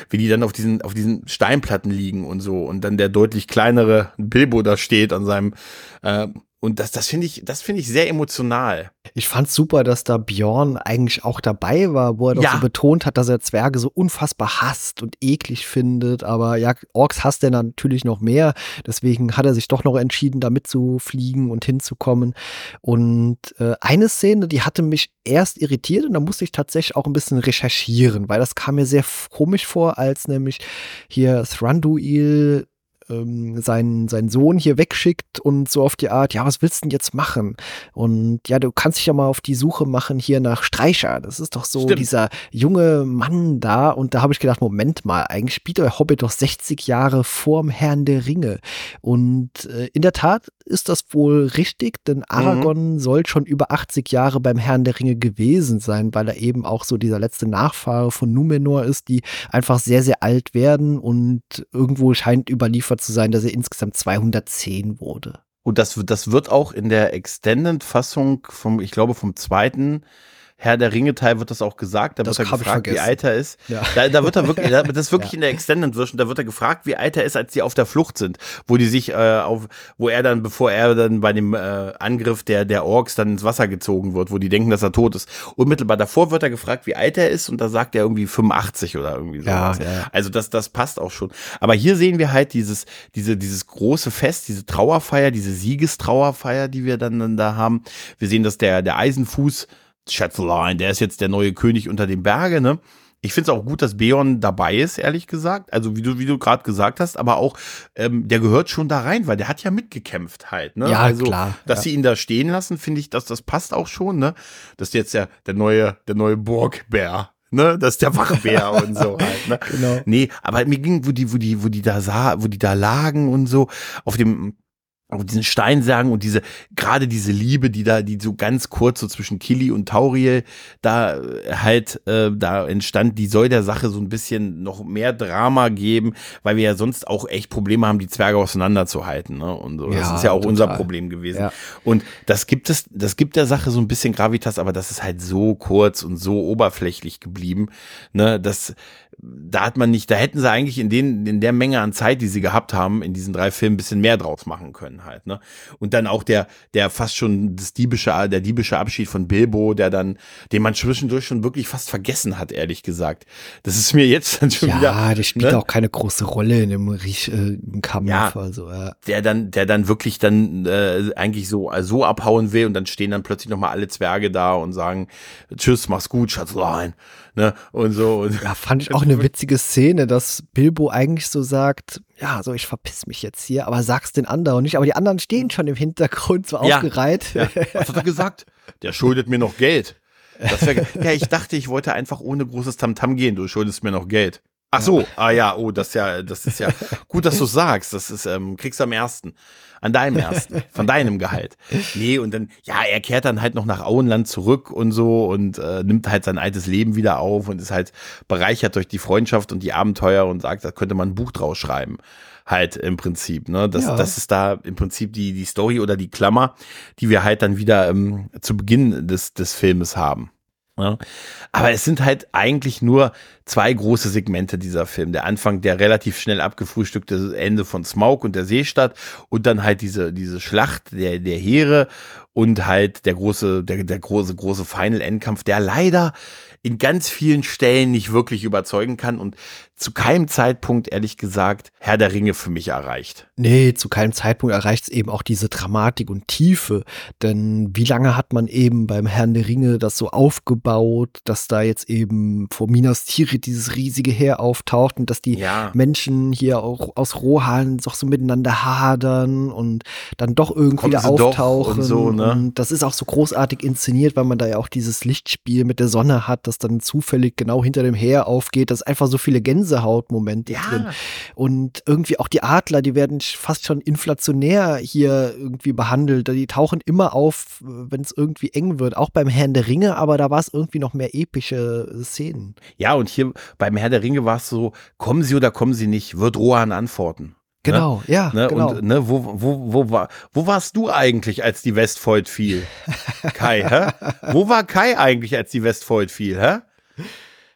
wie die dann auf diesen, auf diesen Steinplatten liegen und so und dann der deutlich kleinere Bilbo da steht an seinem äh, und das, das finde ich, das finde ich sehr emotional. Ich fand super, dass da Bjorn eigentlich auch dabei war, wo er doch ja. so betont hat, dass er Zwerge so unfassbar hasst und eklig findet. Aber ja, Orks hasst er natürlich noch mehr. Deswegen hat er sich doch noch entschieden, da mitzufliegen und hinzukommen. Und äh, eine Szene, die hatte mich erst irritiert und da musste ich tatsächlich auch ein bisschen recherchieren, weil das kam mir sehr komisch vor, als nämlich hier Thranduil ähm, seinen, seinen Sohn hier wegschickt und so auf die Art, ja, was willst du denn jetzt machen? Und ja, du kannst dich ja mal auf die Suche machen hier nach Streicher. Das ist doch so Stimmt. dieser junge Mann da. Und da habe ich gedacht, Moment mal, eigentlich spielt der Hobbit doch 60 Jahre vorm Herrn der Ringe. Und äh, in der Tat ist das wohl richtig, denn mhm. Aragorn mhm. soll schon über 80 Jahre beim Herrn der Ringe gewesen sein, weil er eben auch so dieser letzte Nachfahre von Numenor ist, die einfach sehr, sehr alt werden und irgendwo scheint überliefert zu sein, dass er insgesamt 210 wurde. Und das, das wird auch in der Extended-Fassung vom, ich glaube, vom zweiten Herr der Ringe-Teil wird das auch gesagt. Da das wird er gefragt, wie alt er ist. Ja. Da, da wird er wirklich, das ist wirklich ja. in der Extended Version, da wird er gefragt, wie alt er ist, als die auf der Flucht sind, wo die sich äh, auf, wo er dann, bevor er dann bei dem äh, Angriff der der Orks dann ins Wasser gezogen wird, wo die denken, dass er tot ist. Unmittelbar davor wird er gefragt, wie alt er ist, und da sagt er irgendwie 85 oder irgendwie so. Ja, ja. Also das das passt auch schon. Aber hier sehen wir halt dieses diese dieses große Fest, diese Trauerfeier, diese Siegestrauerfeier, die wir dann, dann da haben. Wir sehen, dass der der Eisenfuß Chatelain, der ist jetzt der neue König unter den Bergen, ne? Ich finde es auch gut, dass Beon dabei ist, ehrlich gesagt. Also wie du, wie du gerade gesagt hast, aber auch, ähm, der gehört schon da rein, weil der hat ja mitgekämpft halt. Ne? Ja, also, klar. Dass ja. sie ihn da stehen lassen, finde ich, dass das passt auch schon. Ne? Das ist jetzt ja der neue, der neue Burgbär. Ne, das ist der Wachbär und so halt, ne? Genau. Nee, aber mir ging, wo die, wo die, wo die da sah, wo die da lagen und so, auf dem, auf diesen Steinsagen und diese, gerade diese Liebe, die da, die so ganz kurz so zwischen Killy und Tauriel da äh, halt, äh, da entstand, die soll der Sache so ein bisschen noch mehr Drama geben, weil wir ja sonst auch echt Probleme haben, die Zwerge auseinanderzuhalten, ne? Und so. Ja, das ist ja auch total. unser Problem gewesen. Ja. Und das gibt es, das gibt der Sache so ein bisschen Gravitas, aber das ist halt so kurz und so oberflächlich geblieben, ne? Das, da hat man nicht, da hätten sie eigentlich in den, in der Menge an Zeit, die sie gehabt haben, in diesen drei Filmen ein bisschen mehr draus machen können halt, ne? Und dann auch der, der fast schon das diebische, der diebische Abschied von Bilbo, der dann, den man zwischendurch schon wirklich fast vergessen hat, ehrlich gesagt. Das ist mir jetzt dann schon ja, wieder. Ja, der spielt ne? auch keine große Rolle in dem Riech, äh, Kampf, ja, also, ja. Der dann, der dann wirklich dann, äh, eigentlich so, äh, so abhauen will und dann stehen dann plötzlich nochmal alle Zwerge da und sagen, tschüss, mach's gut, Schatzlein ne? Und so. Und ja, fand ich auch eine witzige Szene, dass Bilbo eigentlich so sagt, ja, so ich verpiss mich jetzt hier, aber sag's den anderen nicht. Aber die anderen stehen schon im Hintergrund so ja, aufgereiht. Ja. Was hat er gesagt? Der schuldet mir noch Geld. Wär, ja, ich dachte, ich wollte einfach ohne großes Tamtam -Tam gehen. Du schuldest mir noch Geld. Ach so, ah ja, oh, das ist ja, das ist ja gut, dass du sagst. Das ist, ähm, kriegst du am ersten. An deinem ersten, von deinem Gehalt. Nee, und dann, ja, er kehrt dann halt noch nach Auenland zurück und so und äh, nimmt halt sein altes Leben wieder auf und ist halt bereichert durch die Freundschaft und die Abenteuer und sagt, da könnte man ein Buch draus schreiben halt im Prinzip. Ne? Das, ja. das ist da im Prinzip die, die Story oder die Klammer, die wir halt dann wieder ähm, zu Beginn des, des Filmes haben. Ja. Aber es sind halt eigentlich nur zwei große Segmente dieser Film. Der Anfang, der relativ schnell abgefrühstückte Ende von Smaug und der Seestadt und dann halt diese, diese Schlacht der, der Heere und halt der große, der, der große, große Final-Endkampf, der leider in ganz vielen Stellen nicht wirklich überzeugen kann und zu keinem Zeitpunkt, ehrlich gesagt, Herr der Ringe für mich erreicht. Nee, zu keinem Zeitpunkt erreicht es eben auch diese Dramatik und Tiefe. Denn wie lange hat man eben beim Herrn der Ringe das so aufgebaut, dass da jetzt eben vor Minas Tirith dieses riesige Heer auftaucht und dass die ja. Menschen hier auch aus Rohan doch so miteinander hadern und dann doch irgendwie da auftauchen. Und, so, ne? und das ist auch so großartig inszeniert, weil man da ja auch dieses Lichtspiel mit der Sonne hat, das dann zufällig genau hinter dem Heer aufgeht. Das ist einfach so viele Gänse Gänsehautmomente ja. drin. Und irgendwie auch die Adler, die werden fast schon inflationär hier irgendwie behandelt. Die tauchen immer auf, wenn es irgendwie eng wird. Auch beim Herrn der Ringe, aber da war es irgendwie noch mehr epische Szenen. Ja, und hier beim Herrn der Ringe war es so, kommen sie oder kommen sie nicht, wird Rohan antworten. Ne? Genau, ne? ja. Ne? Genau. Und ne, wo, wo, wo, war, wo warst du eigentlich, als die Westfold fiel? Kai, hä? Wo war Kai eigentlich, als die Westfold fiel, hä?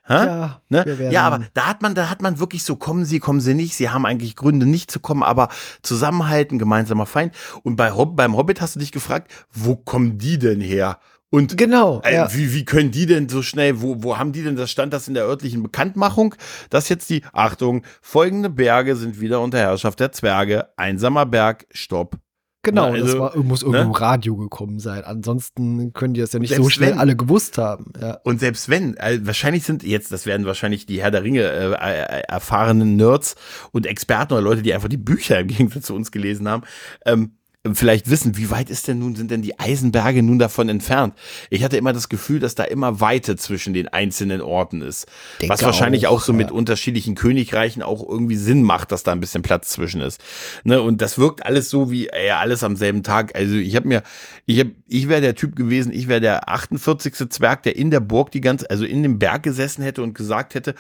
Ja, ne? ja, aber da hat man, da hat man wirklich so, kommen sie, kommen sie nicht. Sie haben eigentlich Gründe nicht zu kommen, aber zusammenhalten, gemeinsamer Feind. Und bei Hob beim Hobbit hast du dich gefragt, wo kommen die denn her? Und genau, äh, ja. wie, wie können die denn so schnell, wo, wo haben die denn, das stand das in der örtlichen Bekanntmachung, dass jetzt die, Achtung, folgende Berge sind wieder unter Herrschaft der Zwerge, einsamer Berg, Stopp, Genau, also, das war, muss irgendwo ne? im Radio gekommen sein. Ansonsten können die das ja nicht so schnell wenn, alle gewusst haben. Ja. Und selbst wenn, also wahrscheinlich sind jetzt, das werden wahrscheinlich die Herr der Ringe äh, äh, erfahrenen Nerds und Experten oder Leute, die einfach die Bücher im Gegensatz zu uns gelesen haben, ähm, vielleicht wissen, wie weit ist denn nun, sind denn die Eisenberge nun davon entfernt? Ich hatte immer das Gefühl, dass da immer Weite zwischen den einzelnen Orten ist. Denke was wahrscheinlich auch, auch so ja. mit unterschiedlichen Königreichen auch irgendwie Sinn macht, dass da ein bisschen Platz zwischen ist. Ne? Und das wirkt alles so wie, ey, alles am selben Tag. Also ich habe mir, ich hab, ich wäre der Typ gewesen, ich wäre der 48. Zwerg, der in der Burg die ganze, also in dem Berg gesessen hätte und gesagt hätte,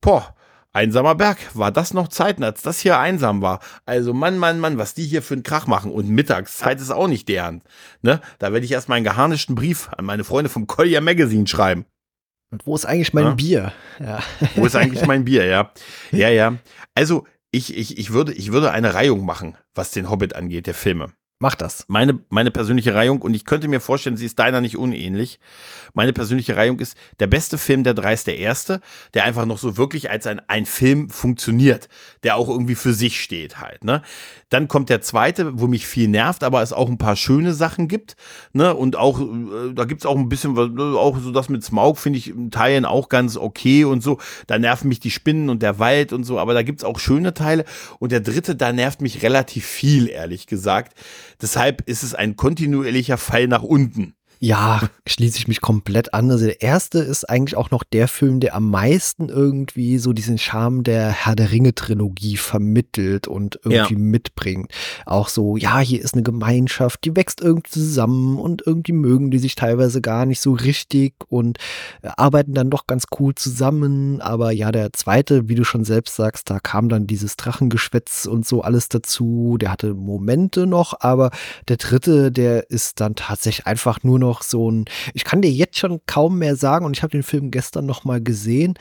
boah, Einsamer Berg, war das noch Zeiten, als das hier einsam war. Also Mann, Mann, Mann, was die hier für einen Krach machen. Und Mittagszeit ist auch nicht deren. Ne? Da werde ich erst mal einen geharnischten Brief an meine Freunde vom Collier Magazine schreiben. Und wo ist eigentlich mein ja? Bier? Ja. Wo ist eigentlich mein Bier, ja. Ja, ja. Also, ich, ich, ich, würde, ich würde eine Reihung machen, was den Hobbit angeht, der Filme. Mach das. Meine, meine persönliche Reihung, und ich könnte mir vorstellen, sie ist deiner nicht unähnlich. Meine persönliche Reihung ist der beste Film der drei ist der erste, der einfach noch so wirklich als ein, ein Film funktioniert, der auch irgendwie für sich steht halt, ne? Dann kommt der zweite, wo mich viel nervt, aber es auch ein paar schöne Sachen gibt, ne? Und auch, äh, da gibt's auch ein bisschen, auch so das mit Smaug finde ich in Teilen auch ganz okay und so. Da nerven mich die Spinnen und der Wald und so, aber da gibt's auch schöne Teile. Und der dritte, da nervt mich relativ viel, ehrlich gesagt Deshalb ist es ein kontinuierlicher Fall nach unten. Ja, schließe ich mich komplett an. Also der erste ist eigentlich auch noch der Film, der am meisten irgendwie so diesen Charme der Herr der Ringe Trilogie vermittelt und irgendwie ja. mitbringt. Auch so, ja, hier ist eine Gemeinschaft, die wächst irgendwie zusammen und irgendwie mögen die sich teilweise gar nicht so richtig und arbeiten dann doch ganz cool zusammen. Aber ja, der zweite, wie du schon selbst sagst, da kam dann dieses Drachengeschwätz und so alles dazu. Der hatte Momente noch, aber der dritte, der ist dann tatsächlich einfach nur noch noch so ein, ich kann dir jetzt schon kaum mehr sagen und ich habe den Film gestern noch mal gesehen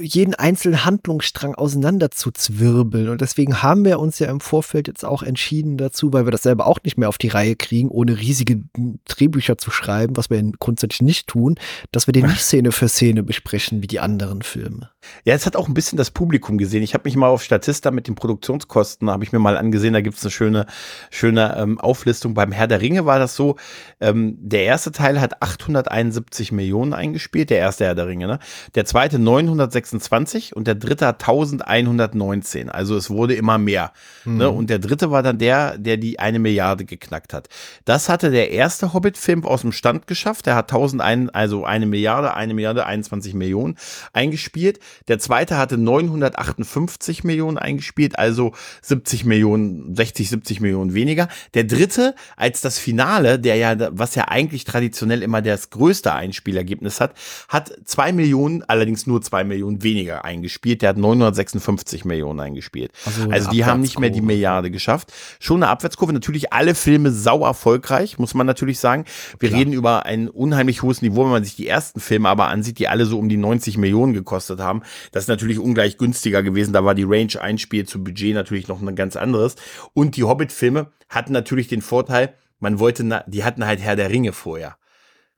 jeden einzelnen Handlungsstrang auseinander zu zwirbeln. Und deswegen haben wir uns ja im Vorfeld jetzt auch entschieden dazu, weil wir das selber auch nicht mehr auf die Reihe kriegen, ohne riesige Drehbücher zu schreiben, was wir grundsätzlich nicht tun, dass wir den nicht Szene für Szene besprechen wie die anderen Filme. Ja, es hat auch ein bisschen das Publikum gesehen. Ich habe mich mal auf Statista mit den Produktionskosten, habe ich mir mal angesehen, da gibt es eine schöne, schöne ähm, Auflistung. Beim Herr der Ringe war das so, ähm, der erste Teil hat 871 Millionen eingespielt, der erste Herr der Ringe, ne? Der zweite 926 und der dritte hat 1119. Also es wurde immer mehr. Mhm. Ne? Und der dritte war dann der, der die eine Milliarde geknackt hat. Das hatte der erste Hobbit-Film aus dem Stand geschafft. Der hat 1001, also eine Milliarde, eine Milliarde, 21 Millionen eingespielt. Der zweite hatte 958 Millionen eingespielt, also 70 Millionen, 60, 70 Millionen weniger. Der dritte, als das Finale, der ja, was ja eigentlich traditionell immer das größte Einspielergebnis hat, hat zwei Millionen, allerdings nur zwei Millionen weniger eingespielt. Der hat 956 Millionen eingespielt. Also, also die haben nicht mehr die Milliarde geschafft. Schon eine Abwärtskurve. Natürlich alle Filme sau erfolgreich, muss man natürlich sagen. Wir Klar. reden über ein unheimlich hohes Niveau, wenn man sich die ersten Filme aber ansieht, die alle so um die 90 Millionen gekostet haben. Das ist natürlich ungleich günstiger gewesen. Da war die Range Einspiel zu Budget natürlich noch ein ganz anderes. Und die Hobbit-Filme hatten natürlich den Vorteil, man wollte, die hatten halt Herr der Ringe vorher.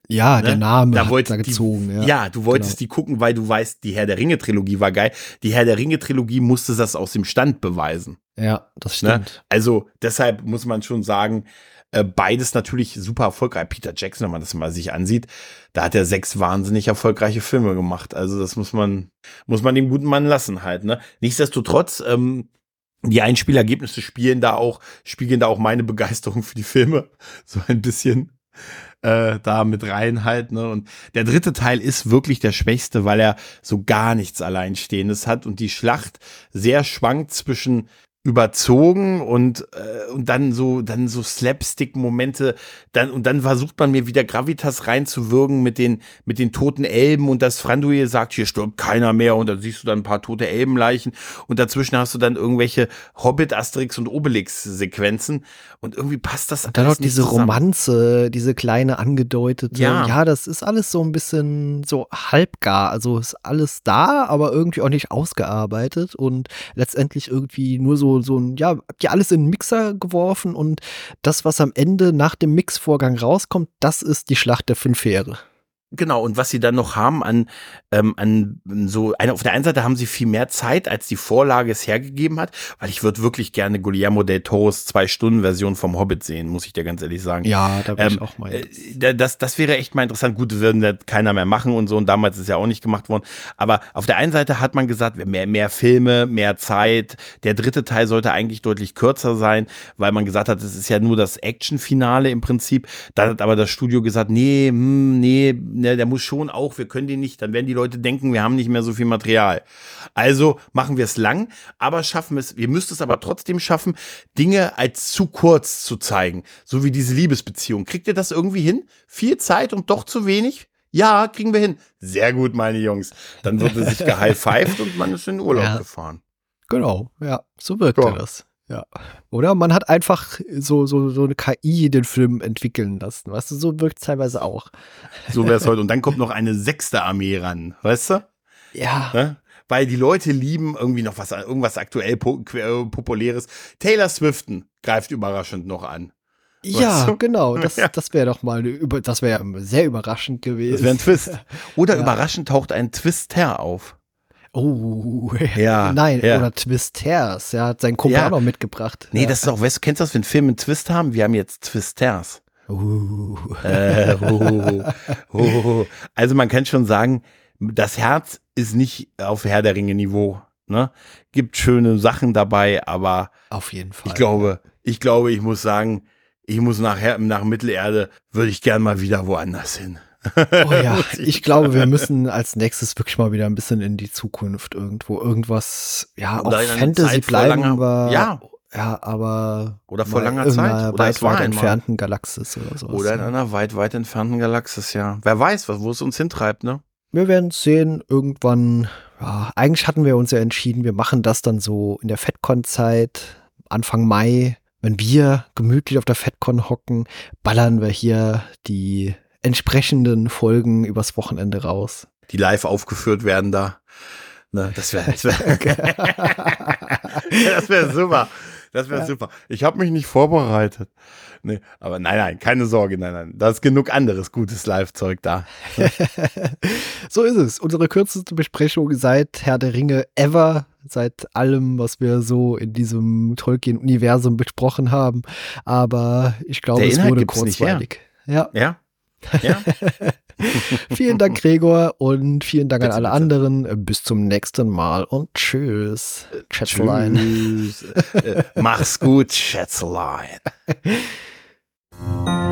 Ja, ne? der Name da hat da gezogen. Die, ja. ja. du wolltest genau. die gucken, weil du weißt, die Herr der Ringe Trilogie war geil. Die Herr der Ringe Trilogie musste das aus dem Stand beweisen. Ja, das ne? stimmt. Ne? Also deshalb muss man schon sagen, äh, beides natürlich super erfolgreich. Peter Jackson, wenn man das mal sich ansieht, da hat er sechs wahnsinnig erfolgreiche Filme gemacht. Also das muss man, muss man dem guten Mann lassen halt. Ne? Nichtsdestotrotz, ähm, die Einspielergebnisse spielen da auch, spiegeln da auch meine Begeisterung für die Filme so ein bisschen äh, da mit rein halt. Ne? Und der dritte Teil ist wirklich der schwächste, weil er so gar nichts Alleinstehendes hat und die Schlacht sehr schwankt zwischen überzogen und, äh, und dann so, dann so Slapstick-Momente, dann, und dann versucht man mir wieder Gravitas reinzuwirken mit den, mit den toten Elben und das Franduil sagt, hier stirbt keiner mehr und dann siehst du dann ein paar tote Elbenleichen und dazwischen hast du dann irgendwelche Hobbit, Asterix und Obelix-Sequenzen und irgendwie passt das und dann noch diese zusammen. Romanze, diese kleine angedeutete, ja. ja, das ist alles so ein bisschen so halbgar, also ist alles da, aber irgendwie auch nicht ausgearbeitet und letztendlich irgendwie nur so so, ein, ja, habt ihr alles in den Mixer geworfen und das, was am Ende nach dem Mixvorgang rauskommt, das ist die Schlacht der fünf Heere. Genau, und was sie dann noch haben an, ähm, an so, eine, auf der einen Seite haben sie viel mehr Zeit, als die Vorlage es hergegeben hat, weil ich würde wirklich gerne Guillermo del Toros Zwei-Stunden-Version vom Hobbit sehen, muss ich dir ganz ehrlich sagen. Ja, da bin ähm, ich auch mal. Äh, das, das wäre echt mal interessant. Gut, das würden das keiner mehr machen und so, und damals ist ja auch nicht gemacht worden. Aber auf der einen Seite hat man gesagt, mehr, mehr Filme, mehr Zeit. Der dritte Teil sollte eigentlich deutlich kürzer sein, weil man gesagt hat, es ist ja nur das Action-Finale im Prinzip. Dann hat aber das Studio gesagt, nee, hm, nee, ne, der muss schon auch, wir können den nicht, dann werden die Leute denken, wir haben nicht mehr so viel Material. Also machen wir es lang, aber schaffen es, wir müssten es aber trotzdem schaffen, Dinge als zu kurz zu zeigen, so wie diese Liebesbeziehung. Kriegt ihr das irgendwie hin? Viel Zeit und doch zu wenig? Ja, kriegen wir hin. Sehr gut, meine Jungs. Dann wurde sich gehighfived und man ist in den Urlaub ja. gefahren. Genau, ja, so wirkte ja. das. Ja. Oder man hat einfach so, so, so eine KI den Film entwickeln lassen. Weißt du, so wirkt es teilweise auch. So wäre es heute. Und dann kommt noch eine sechste Armee ran, weißt du? Ja. Ne? Weil die Leute lieben irgendwie noch was, irgendwas aktuell Populäres. Taylor Swiften greift überraschend noch an. Ja, du? genau. Das, ja. das wäre doch mal eine, das wäre sehr überraschend gewesen. Das wäre ein Twist. Oder ja. überraschend taucht ein Twister auf. Oh, ja. Nein, ja. oder Twisters. Er hat seinen Kumpel ja. auch noch mitgebracht. Nee, ja. das ist auch, weißt du, kennst du das, wenn Filme einen Twist haben? Wir haben jetzt Twisters. Uh. Äh, uh, uh, also man kann schon sagen, das Herz ist nicht auf Herr der Ringe Niveau. Ne? Gibt schöne Sachen dabei, aber auf jeden Fall. Ich glaube, ich glaube, ich muss sagen, ich muss nachher nach Mittelerde würde ich gern mal wieder woanders hin. Oh ja, ich glaube, wir müssen als nächstes wirklich mal wieder ein bisschen in die Zukunft irgendwo irgendwas, ja, auch Fantasy bleiben langer, wir. Ja. Ja, aber. Oder vor langer Zeit. Oder weit, weit entfernten Galaxis oder so. Oder in einer weit, weit entfernten Galaxis, ja. Wer weiß, wo es uns hintreibt, ne? Wir werden sehen, irgendwann. Ja, eigentlich hatten wir uns ja entschieden, wir machen das dann so in der FedCon-Zeit, Anfang Mai. Wenn wir gemütlich auf der FedCon hocken, ballern wir hier die entsprechenden Folgen übers Wochenende raus. Die live aufgeführt werden da. Ne, das wäre das wär, wär super. Das wäre ja. super. Ich habe mich nicht vorbereitet. Nee, aber nein, nein, keine Sorge, nein, nein. Da ist genug anderes gutes Live-Zeug da. so ist es. Unsere kürzeste Besprechung seit Herr der Ringe ever, seit allem, was wir so in diesem Tolkien-Universum besprochen haben. Aber ich glaube, es wurde kurzweilig. Ja. ja. Ja. vielen Dank, Gregor, und vielen Dank bitte, an alle bitte. anderen. Bis zum nächsten Mal und tschüss. Schätzelein. Tschüss. Mach's gut, Schätzelein.